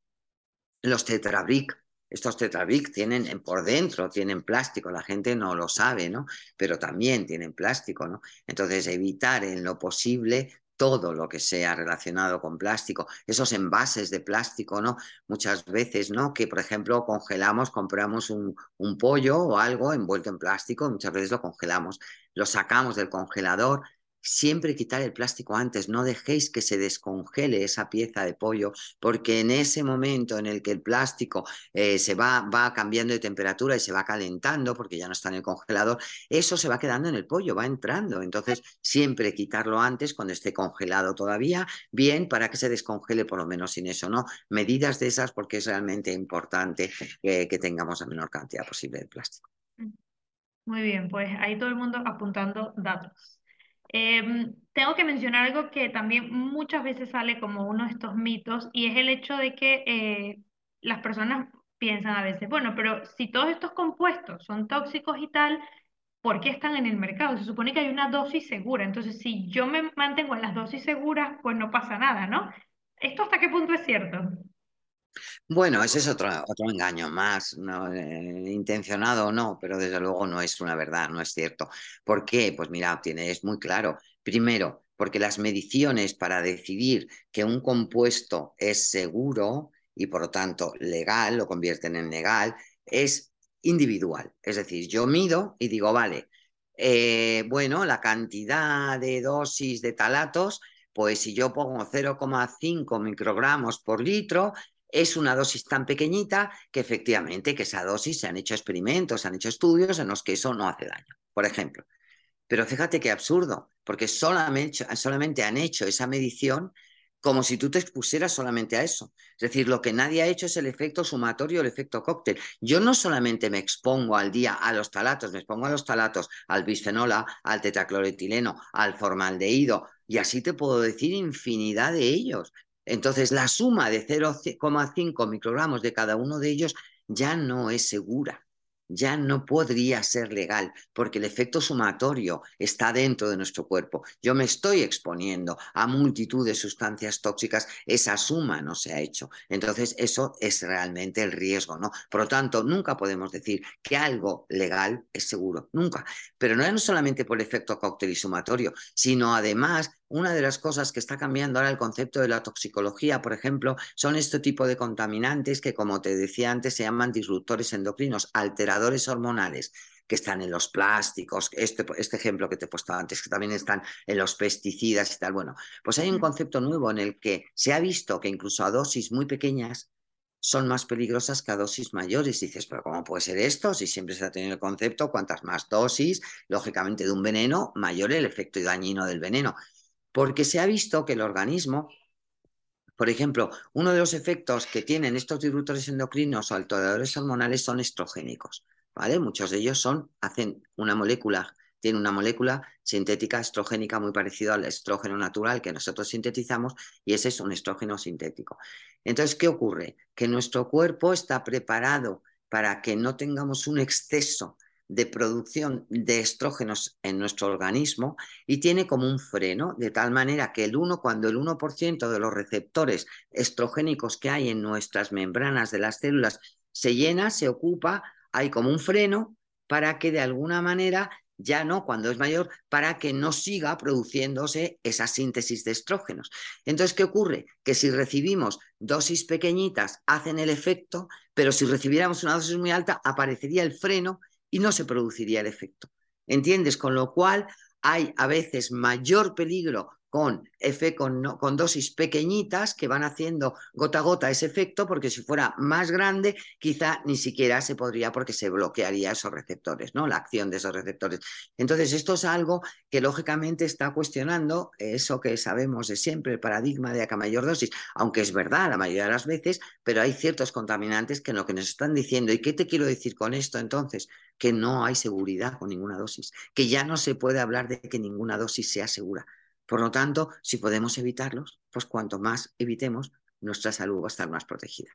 los tetrabric. Estos tetrabric tienen por dentro, tienen plástico, la gente no lo sabe, ¿no? Pero también tienen plástico, ¿no? Entonces, evitar en lo posible todo lo que sea relacionado con plástico, esos envases de plástico, ¿no? Muchas veces, ¿no? Que, por ejemplo, congelamos, compramos un, un pollo o algo envuelto en plástico, muchas veces lo congelamos, lo sacamos del congelador, siempre quitar el plástico antes, no dejéis que se descongele esa pieza de pollo, porque en ese momento en el que el plástico eh, se va, va cambiando de temperatura y se va calentando, porque ya no está en el congelador, eso se va quedando en el pollo, va entrando. Entonces, siempre quitarlo antes cuando esté congelado todavía, bien, para que se descongele por lo menos sin eso, ¿no? Medidas de esas porque es realmente importante que tengamos la menor cantidad posible de plástico. Muy bien, pues ahí todo el mundo apuntando datos. Em, tengo que mencionar algo que también muchas veces sale como uno de estos mitos y es el hecho de que eh, las personas piensan a veces, bueno, pero si todos estos compuestos son tóxicos y tal, ¿por qué están en el mercado? Se supone que hay una dosis segura, entonces si yo me mantengo en las dosis seguras, pues no pasa nada, ¿no? ¿Esto hasta qué punto es cierto? Bueno, ese es otro, otro engaño más, eh, intencionado o no, pero desde luego no es una verdad, no es cierto. ¿Por qué? Pues mira, tiene, es muy claro. Primero, porque las mediciones para decidir que un compuesto es seguro y por lo tanto legal, lo convierten en legal, es individual. Es decir, yo mido y digo, vale, eh, bueno, la cantidad de dosis de talatos, pues si yo pongo 0,5 microgramos por litro, es una dosis tan pequeñita que efectivamente que esa dosis se han hecho experimentos, se han hecho estudios en los que eso no hace daño, por ejemplo. Pero fíjate qué absurdo, porque solamente, solamente han hecho esa medición como si tú te expusieras solamente a eso. Es decir, lo que nadie ha hecho es el efecto sumatorio, el efecto cóctel. Yo no solamente me expongo al día a los talatos, me expongo a los talatos, al bisfenola, al tetracloretileno, al formaldehído, y así te puedo decir infinidad de ellos. Entonces, la suma de 0,5 microgramos de cada uno de ellos ya no es segura. ya no podría ser legal, porque el efecto sumatorio está dentro de nuestro cuerpo. Yo me estoy exponiendo a multitud de sustancias tóxicas, esa suma no se ha hecho. Entonces, eso es realmente el riesgo, ¿no? Por lo tanto, nunca podemos decir que algo legal es seguro, nunca. Pero no es solamente por el efecto cóctel y sumatorio, sino además una de las cosas que está cambiando ahora el concepto de la toxicología, por ejemplo, son este tipo de contaminantes que, como te decía antes, se llaman disruptores endocrinos, alteradores hormonales que están en los plásticos, este, este ejemplo que te he puesto antes, que también están en los pesticidas y tal. Bueno, pues hay un concepto nuevo en el que se ha visto que incluso a dosis muy pequeñas son más peligrosas que a dosis mayores. dices, pero ¿cómo puede ser esto? Si siempre se ha tenido el concepto, cuantas más dosis, lógicamente de un veneno, mayor el efecto dañino del veneno porque se ha visto que el organismo, por ejemplo, uno de los efectos que tienen estos disruptores endocrinos o alteradores hormonales son estrogénicos, ¿vale? Muchos de ellos son, hacen una molécula, tiene una molécula sintética estrogénica muy parecida al estrógeno natural que nosotros sintetizamos y ese es un estrógeno sintético. Entonces, ¿qué ocurre? Que nuestro cuerpo está preparado para que no tengamos un exceso de producción de estrógenos en nuestro organismo y tiene como un freno, de tal manera que el 1, cuando el 1% de los receptores estrogénicos que hay en nuestras membranas de las células se llena, se ocupa, hay como un freno para que de alguna manera ya no cuando es mayor, para que no siga produciéndose esa síntesis de estrógenos. Entonces, ¿qué ocurre? Que si recibimos dosis pequeñitas, hacen el efecto, pero si recibiéramos una dosis muy alta, aparecería el freno y no se produciría el efecto. ¿Entiendes? Con lo cual hay a veces mayor peligro con, con, con, dosis pequeñitas que van haciendo gota a gota ese efecto, porque si fuera más grande, quizá ni siquiera se podría porque se bloquearía esos receptores, ¿no? La acción de esos receptores. Entonces, esto es algo que lógicamente está cuestionando eso que sabemos de siempre, el paradigma de acá mayor dosis, aunque es verdad la mayoría de las veces, pero hay ciertos contaminantes que lo que nos están diciendo, ¿y qué te quiero decir con esto entonces? Que no hay seguridad con ninguna dosis, que ya no se puede hablar de que ninguna dosis sea segura por lo tanto, si podemos evitarlos, pues cuanto más evitemos, nuestra salud va a estar más protegida.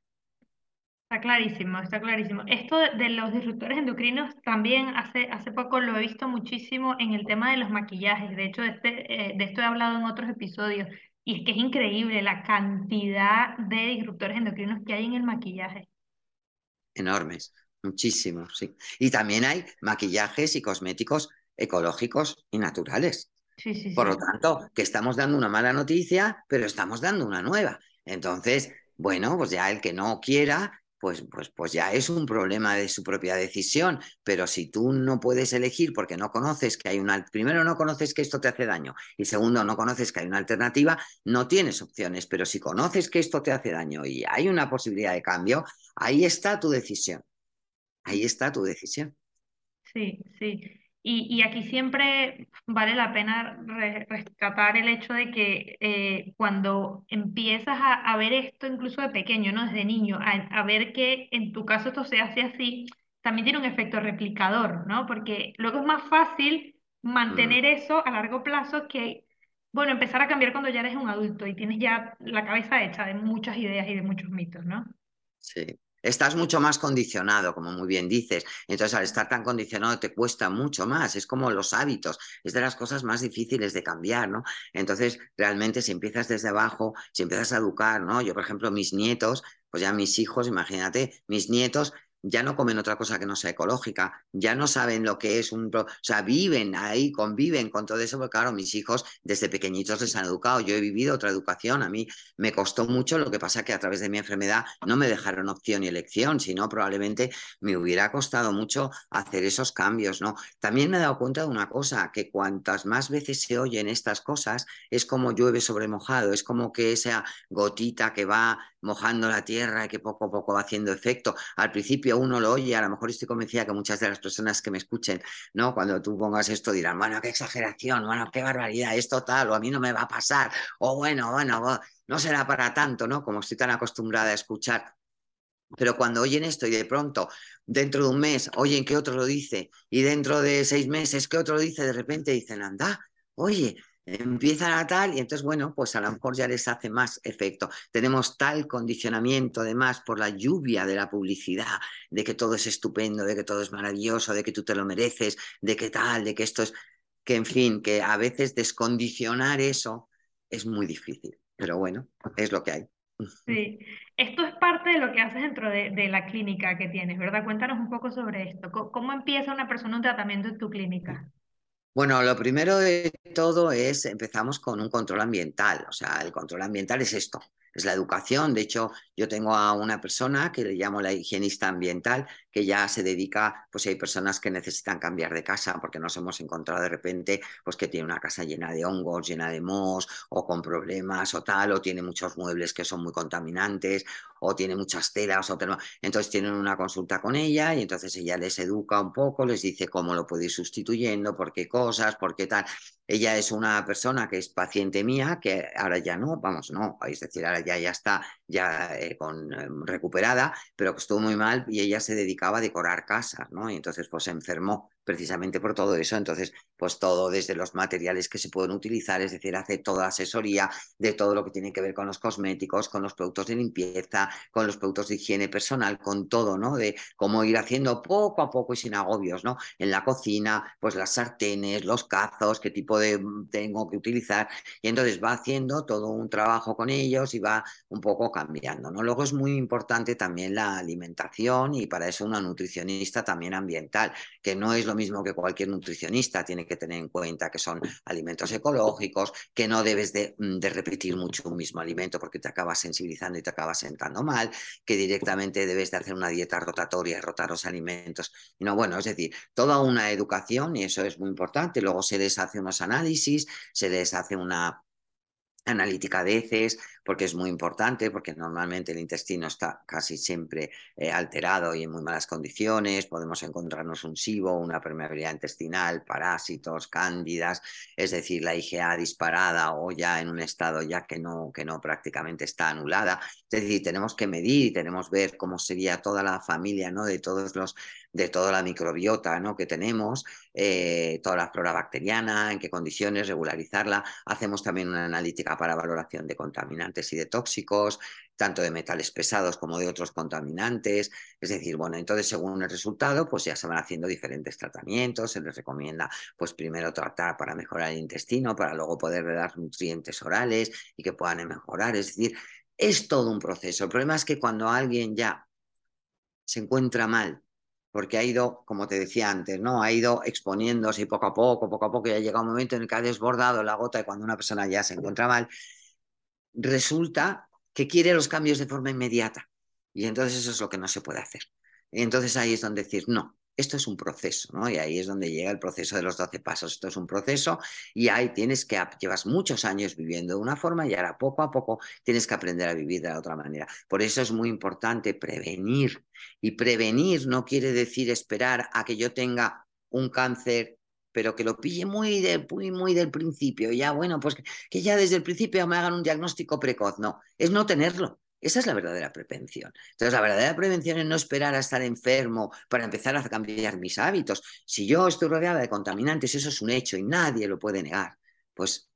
Está clarísimo, está clarísimo. Esto de los disruptores endocrinos también hace, hace poco lo he visto muchísimo en el tema de los maquillajes. De hecho, de, este, eh, de esto he hablado en otros episodios. Y es que es increíble la cantidad de disruptores endocrinos que hay en el maquillaje. Enormes, muchísimos, sí. Y también hay maquillajes y cosméticos ecológicos y naturales. Por lo tanto, que estamos dando una mala noticia, pero estamos dando una nueva. Entonces, bueno, pues ya el que no quiera, pues, pues, pues ya es un problema de su propia decisión. Pero si tú no puedes elegir porque no conoces que hay una... Primero, no conoces que esto te hace daño. Y segundo, no conoces que hay una alternativa, no tienes opciones. Pero si conoces que esto te hace daño y hay una posibilidad de cambio, ahí está tu decisión. Ahí está tu decisión. Sí, sí. Y, aquí siempre vale la pena rescatar el hecho de que eh, cuando empiezas a, ver esto incluso de pequeño, ¿no? Desde niño, a, ver que en tu caso esto se hace así, también tiene un efecto replicador, ¿no? Porque luego es más fácil mantener mm. eso a largo plazo que, bueno, empezar a cambiar cuando ya eres un adulto y tienes ya la cabeza hecha de muchas ideas y de muchos mitos, ¿no? Sí, estás mucho más condicionado, como muy bien dices. Entonces, al estar tan condicionado te cuesta mucho más. Es como los hábitos, es de las cosas más difíciles de cambiar, ¿no? Entonces, realmente si empiezas desde abajo, si empiezas a educar, ¿no? Yo, por ejemplo, mis nietos, pues ya mis hijos, imagínate, mis nietos ya no comen otra cosa que no sea ecológica, ya no saben lo que es un... O sea, viven ahí, conviven con todo eso, porque claro, mis hijos desde pequeñitos les han educado, yo he vivido otra educación, a mí me costó mucho, lo que pasa que a través de mi enfermedad no me dejaron opción y elección, sino probablemente me hubiera costado mucho hacer esos cambios, ¿no? También me he dado cuenta de una cosa, que cuantas más veces se oyen estas cosas, es como llueve sobre mojado, es como que esa gotita que va mojando la tierra que poco a poco va haciendo efecto. Al principio uno lo oye, a lo mejor estoy convencida que muchas de las personas que me escuchen, ¿no? Cuando tú pongas esto dirán, bueno, qué exageración, bueno, qué barbaridad, esto tal, o a mí no me va a pasar, o bueno, bueno, no será para tanto, ¿no? Como estoy tan acostumbrada a escuchar. Pero cuando oyen esto y de pronto, dentro de un mes, oyen que otro lo dice, y dentro de seis meses que otro lo dice, de repente dicen, anda, oye, empiezan a tal y entonces, bueno, pues a lo mejor ya les hace más efecto. Tenemos tal condicionamiento, además, por la lluvia de la publicidad, de que todo es estupendo, de que todo es maravilloso, de que tú te lo mereces, de que tal, de que esto es, que en fin, que a veces descondicionar eso es muy difícil, pero bueno, es lo que hay. Sí, esto es parte de lo que haces dentro de, de la clínica que tienes, ¿verdad? Cuéntanos un poco sobre esto. ¿Cómo, cómo empieza una persona un tratamiento en tu clínica? Bueno, lo primero de todo es, empezamos con un control ambiental. O sea, el control ambiental es esto, es la educación. De hecho, yo tengo a una persona que le llamo la higienista ambiental, que ya se dedica, pues hay personas que necesitan cambiar de casa porque nos hemos encontrado de repente, pues que tiene una casa llena de hongos, llena de mohos, o con problemas o tal, o tiene muchos muebles que son muy contaminantes, o tiene muchas telas, o entonces tienen una consulta con ella y entonces ella les educa un poco, les dice cómo lo puede ir sustituyendo, por qué cosas, por qué tal. Ella es una persona que es paciente mía, que ahora ya no, vamos, no, es decir, ahora ya, ya está ya eh, con, eh, recuperada, pero que estuvo muy mal y ella se dedicaba a decorar casas, ¿no? Y entonces pues se enfermó precisamente por todo eso. Entonces, pues todo desde los materiales que se pueden utilizar, es decir, hace toda asesoría de todo lo que tiene que ver con los cosméticos, con los productos de limpieza, con los productos de higiene personal, con todo, ¿no? De cómo ir haciendo poco a poco y sin agobios, ¿no? En la cocina, pues las sartenes, los cazos, qué tipo de mm, tengo que utilizar. Y entonces va haciendo todo un trabajo con ellos y va un poco ¿no? Luego es muy importante también la alimentación y para eso una nutricionista también ambiental, que no es lo mismo que cualquier nutricionista, tiene que tener en cuenta que son alimentos ecológicos, que no debes de, mm, repetir mucho un mismo alimento porque te acabas sensibilizando y te acabas sentando mal, que directamente debes de hacer una dieta rotatoria, rotar los alimentos. No, bueno, es decir, toda una educación y eso es muy importante. Luego se les hace unos análisis, se les hace una analítica de heces, porque es muy importante, porque normalmente el intestino está casi siempre eh, alterado y en muy malas condiciones, podemos encontrarnos un SIBO, una permeabilidad intestinal, parásitos, cándidas, es decir, la IgA disparada o ya en un estado ya que no, que no prácticamente está anulada. Es decir, tenemos que medir y tenemos que ver cómo sería toda la familia ¿no? de todos los de toda la microbiota ¿no? que tenemos, eh, toda la flora bacteriana, en qué condiciones, regularizarla. Hacemos también una analítica para valoración de contaminantes y de tóxicos, tanto de metales pesados como de otros contaminantes. Es decir, bueno, entonces según el resultado, pues ya se van haciendo diferentes tratamientos. Se les recomienda, pues primero tratar para mejorar el intestino, para luego poder dar nutrientes orales y que puedan mejorar. Es decir, es todo un proceso. El problema es que cuando alguien ya se encuentra mal porque ha ido, como te decía antes, ¿no? Ha ido exponiéndose y poco a poco, poco a poco, ya ha llegado un momento en el que ha desbordado la gota y cuando una persona ya se encuentra mal, resulta que quiere los cambios de forma inmediata. Y entonces eso es lo que no se puede hacer. Y entonces ahí es donde decir, no, esto es un proceso, ¿no? Y ahí es donde llega el proceso de los 12 pasos. Esto es un proceso y ahí tienes que, llevas muchos años viviendo de una forma y ahora poco a poco tienes que aprender a vivir de la otra manera. Por eso es muy importante prevenir. Y prevenir no quiere decir esperar a que yo tenga un cáncer pero que lo pille muy, muy, muy del principio. Ya, bueno, pues que ya desde el principio me hagan un diagnóstico precoz. No, es no tenerlo. Esa es la verdadera prevención. Entonces, la verdadera prevención es no esperar a estar enfermo para empezar a cambiar mis hábitos. Si yo estoy rodeada de contaminantes, eso es un hecho y nadie lo puede negar. Pues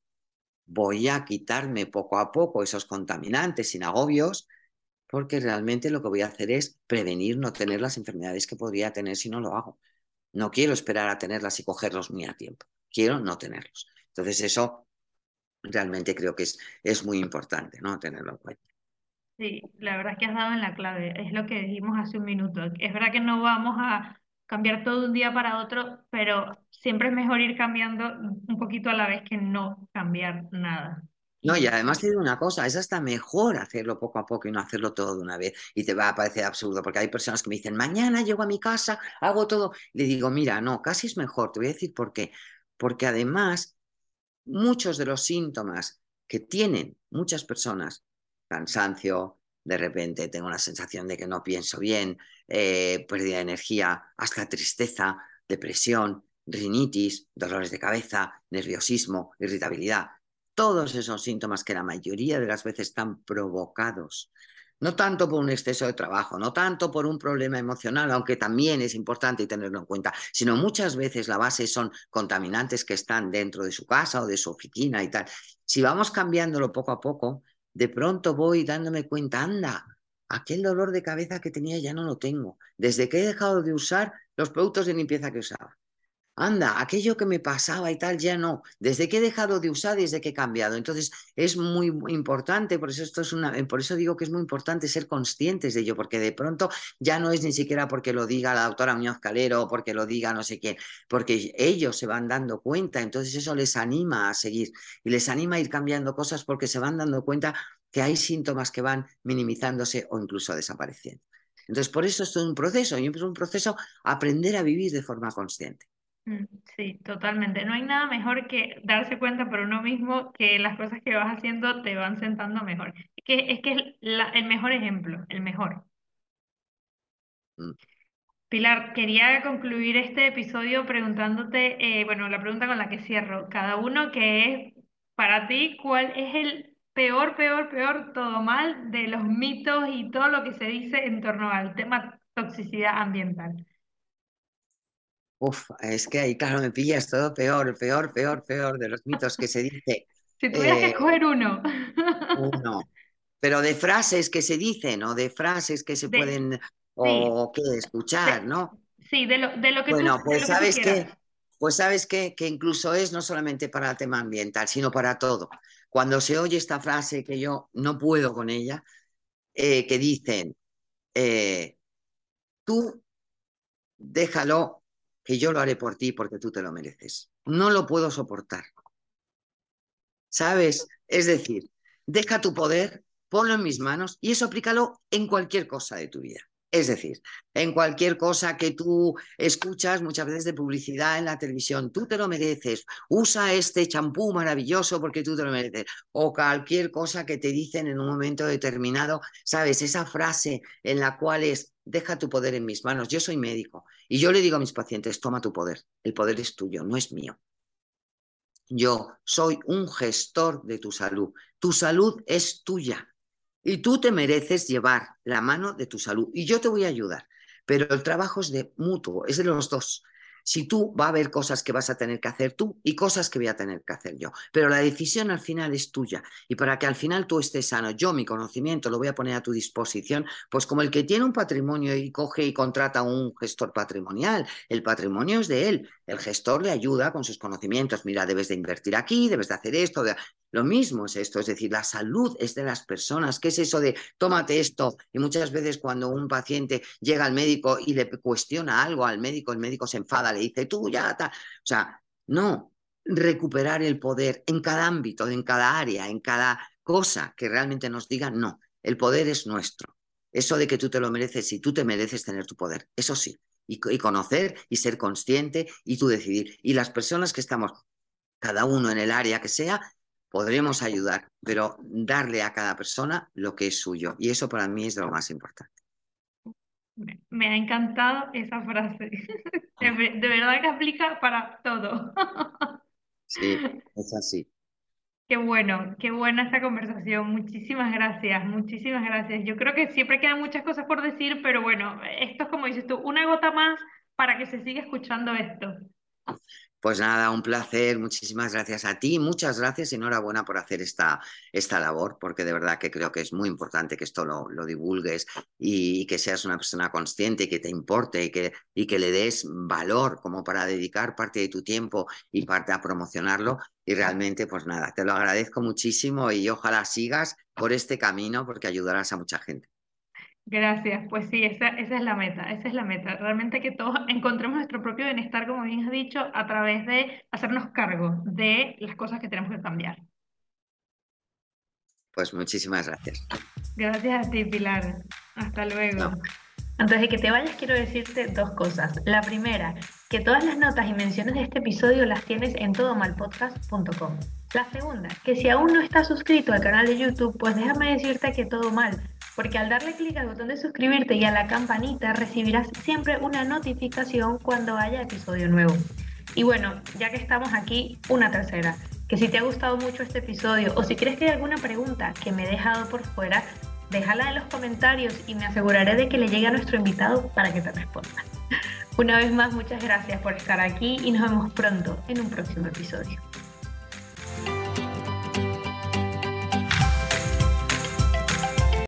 voy a quitarme poco a poco esos contaminantes sin agobios, porque realmente lo que voy a hacer es prevenir no tener las enfermedades que podría tener si no lo hago. No quiero esperar a tenerlas y cogerlos muy a tiempo. Quiero no tenerlos. Entonces, eso realmente creo que es, es muy importante, ¿no? Tenerlo en cuenta. Sí, la verdad es que has dado en la clave, es lo que dijimos hace un minuto. Es verdad que no vamos a cambiar todo de un día para otro, pero siempre es mejor ir cambiando un poquito a la vez que no cambiar nada. No, y además te digo una cosa, es hasta mejor hacerlo poco a poco y no hacerlo todo de una vez. Y te va a parecer absurdo, porque hay personas que me dicen, mañana llego a mi casa, hago todo. Le digo, mira, no, casi es mejor, te voy a decir por qué. Porque además, muchos de los síntomas que tienen muchas personas cansancio, de repente tengo la sensación de que no pienso bien, eh, pérdida de energía, hasta tristeza, depresión, rinitis, dolores de cabeza, nerviosismo, irritabilidad. Todos esos síntomas que la mayoría de las veces están provocados No tanto por un exceso de trabajo, no tanto por un problema emocional, aunque también es importante tenerlo en cuenta, sino muchas veces la base son contaminantes que están dentro de su casa o de su oficina y tal. Si vamos cambiándolo poco a poco, de pronto voy dándome cuenta, anda, aquel dolor de cabeza que tenía ya no lo tengo. Desde que he dejado de usar los productos de limpieza que usaba anda, aquello que me pasaba y tal, ya no. Desde que he dejado de usar, desde que he cambiado. Entonces, es muy importante, por eso esto es una, por eso digo que es muy importante ser conscientes de ello, porque de pronto ya no es ni siquiera porque lo diga la doctora Muñoz Calero o porque lo diga no sé quién, porque ellos se van dando cuenta, entonces eso les anima a seguir y les anima a ir cambiando cosas porque se van dando cuenta que hay síntomas que van minimizándose o incluso desapareciendo. Entonces, por eso esto es un proceso, y es un proceso aprender a vivir de forma consciente. Mm, sí, totalmente. No hay nada mejor que darse cuenta por uno mismo que las cosas que vas haciendo te van sentando mejor. Es que es, que es el mejor ejemplo, el mejor. Mm. Pilar, quería concluir este episodio preguntándote, eh, bueno, la pregunta con la que cierro, cada uno que es para ti, ¿cuál es el peor, peor, peor, todo mal de los mitos y todo lo que se dice en torno al tema toxicidad ambiental? Uf, es que ahí, claro, me pillas todo peor, peor, peor, peor de los mitos que se dice. [LAUGHS] Si tuvieras que eh, escoger uno. Uno. [LAUGHS] Pero de frases que se dicen o de frases que se pueden o que escuchar, ¿no? Sí, de lo, de lo que bueno, pues sabes que, pues sabes que, que incluso es no solamente para el tema ambiental, sino para todo. Cuando se oye esta frase que yo no puedo con ella, eh, que dicen, eh, tú déjalo que yo lo haré por ti porque tú te lo mereces. No lo puedo soportar. ¿Sabes? Es decir, deja tu poder, ponlo en mis manos y eso aplícalo en cualquier cosa de tu vida. Es decir, en cualquier cosa que tú escuchas muchas veces de publicidad en la televisión, tú te lo mereces, usa este champú maravilloso porque tú te lo mereces, o cualquier cosa que te dicen en un momento determinado, sabes, esa frase en la cual es, deja tu poder en mis manos, yo soy médico y yo le digo a mis pacientes, toma tu poder, el poder es tuyo, no es mío. Yo soy un gestor de tu salud, tu salud es tuya, y tú te mereces llevar la mano de tu salud y yo te voy a ayudar. Pero el trabajo es de mutuo, es de los dos si tú va a haber cosas que vas a tener que hacer tú y cosas que voy a tener que hacer yo. Pero la decisión al final es tuya. Y para que al final tú estés sano, yo mi conocimiento lo voy a poner a tu disposición, pues como el que tiene un patrimonio y coge y contrata a un gestor patrimonial, el patrimonio es de él. El gestor le ayuda con sus conocimientos. Mira, debes de invertir aquí, debes de hacer esto. Lo mismo es esto, es decir, la salud es de las personas. ¿Qué es eso de tómate esto? Y muchas veces cuando un paciente llega al médico y le cuestiona algo al médico, el médico se enfada, le dice, tú ya, está. o sea, no, recuperar el poder en cada ámbito, en cada área, en cada cosa que realmente nos diga, no, el poder es nuestro. Eso de que tú te lo mereces y tú te mereces tener tu poder, eso sí, y, y conocer y ser consciente y tú decidir. Y las personas que estamos, cada uno en el área que sea, podremos ayudar, pero darle a cada persona lo que es suyo. Y eso para mí es lo más importante. Me ha encantado esa frase. [LAUGHS] De, verdad que aplica para todo. [LAUGHS] Sí, es así. Qué bueno, qué buena esta conversación. Muchísimas gracias, muchísimas gracias. Yo creo que siempre quedan muchas cosas por decir, pero bueno, esto es como dices tú, una gota más para que se siga escuchando esto. Pues nada, un placer, muchísimas gracias a ti, muchas gracias y enhorabuena por hacer esta, esta labor, porque de verdad que creo que es muy importante que esto lo, lo divulgues y, que seas una persona consciente y que te importe y que, y que le des valor como para dedicar parte de tu tiempo y parte a promocionarlo. Y realmente, pues nada, te lo agradezco muchísimo y ojalá sigas por este camino porque ayudarás a mucha gente. Gracias, pues sí, esa, esa, es la meta, esa es la meta. Realmente que todos encontremos nuestro propio bienestar, como bien has dicho, a través de hacernos cargo de las cosas que tenemos que cambiar. Pues muchísimas gracias. Gracias a ti, Pilar. Hasta luego. Antes de que te vayas, quiero decirte dos cosas. La primera, que todas las notas y menciones de este episodio las tienes en todomalpodcast.com. La segunda, que si aún no estás suscrito al canal de YouTube, pues déjame decirte que todo mal porque al darle clic al botón de suscribirte y a la campanita recibirás siempre una notificación cuando haya episodio nuevo. Y bueno, ya que estamos aquí, una tercera, que si te ha gustado mucho este episodio o si crees que hay alguna pregunta que me he dejado por fuera, Déjala en los comentarios y me aseguraré de que le llegue a nuestro invitado para que te responda. [LAUGHS] Una vez más, muchas gracias por estar aquí y nos vemos pronto en un próximo episodio.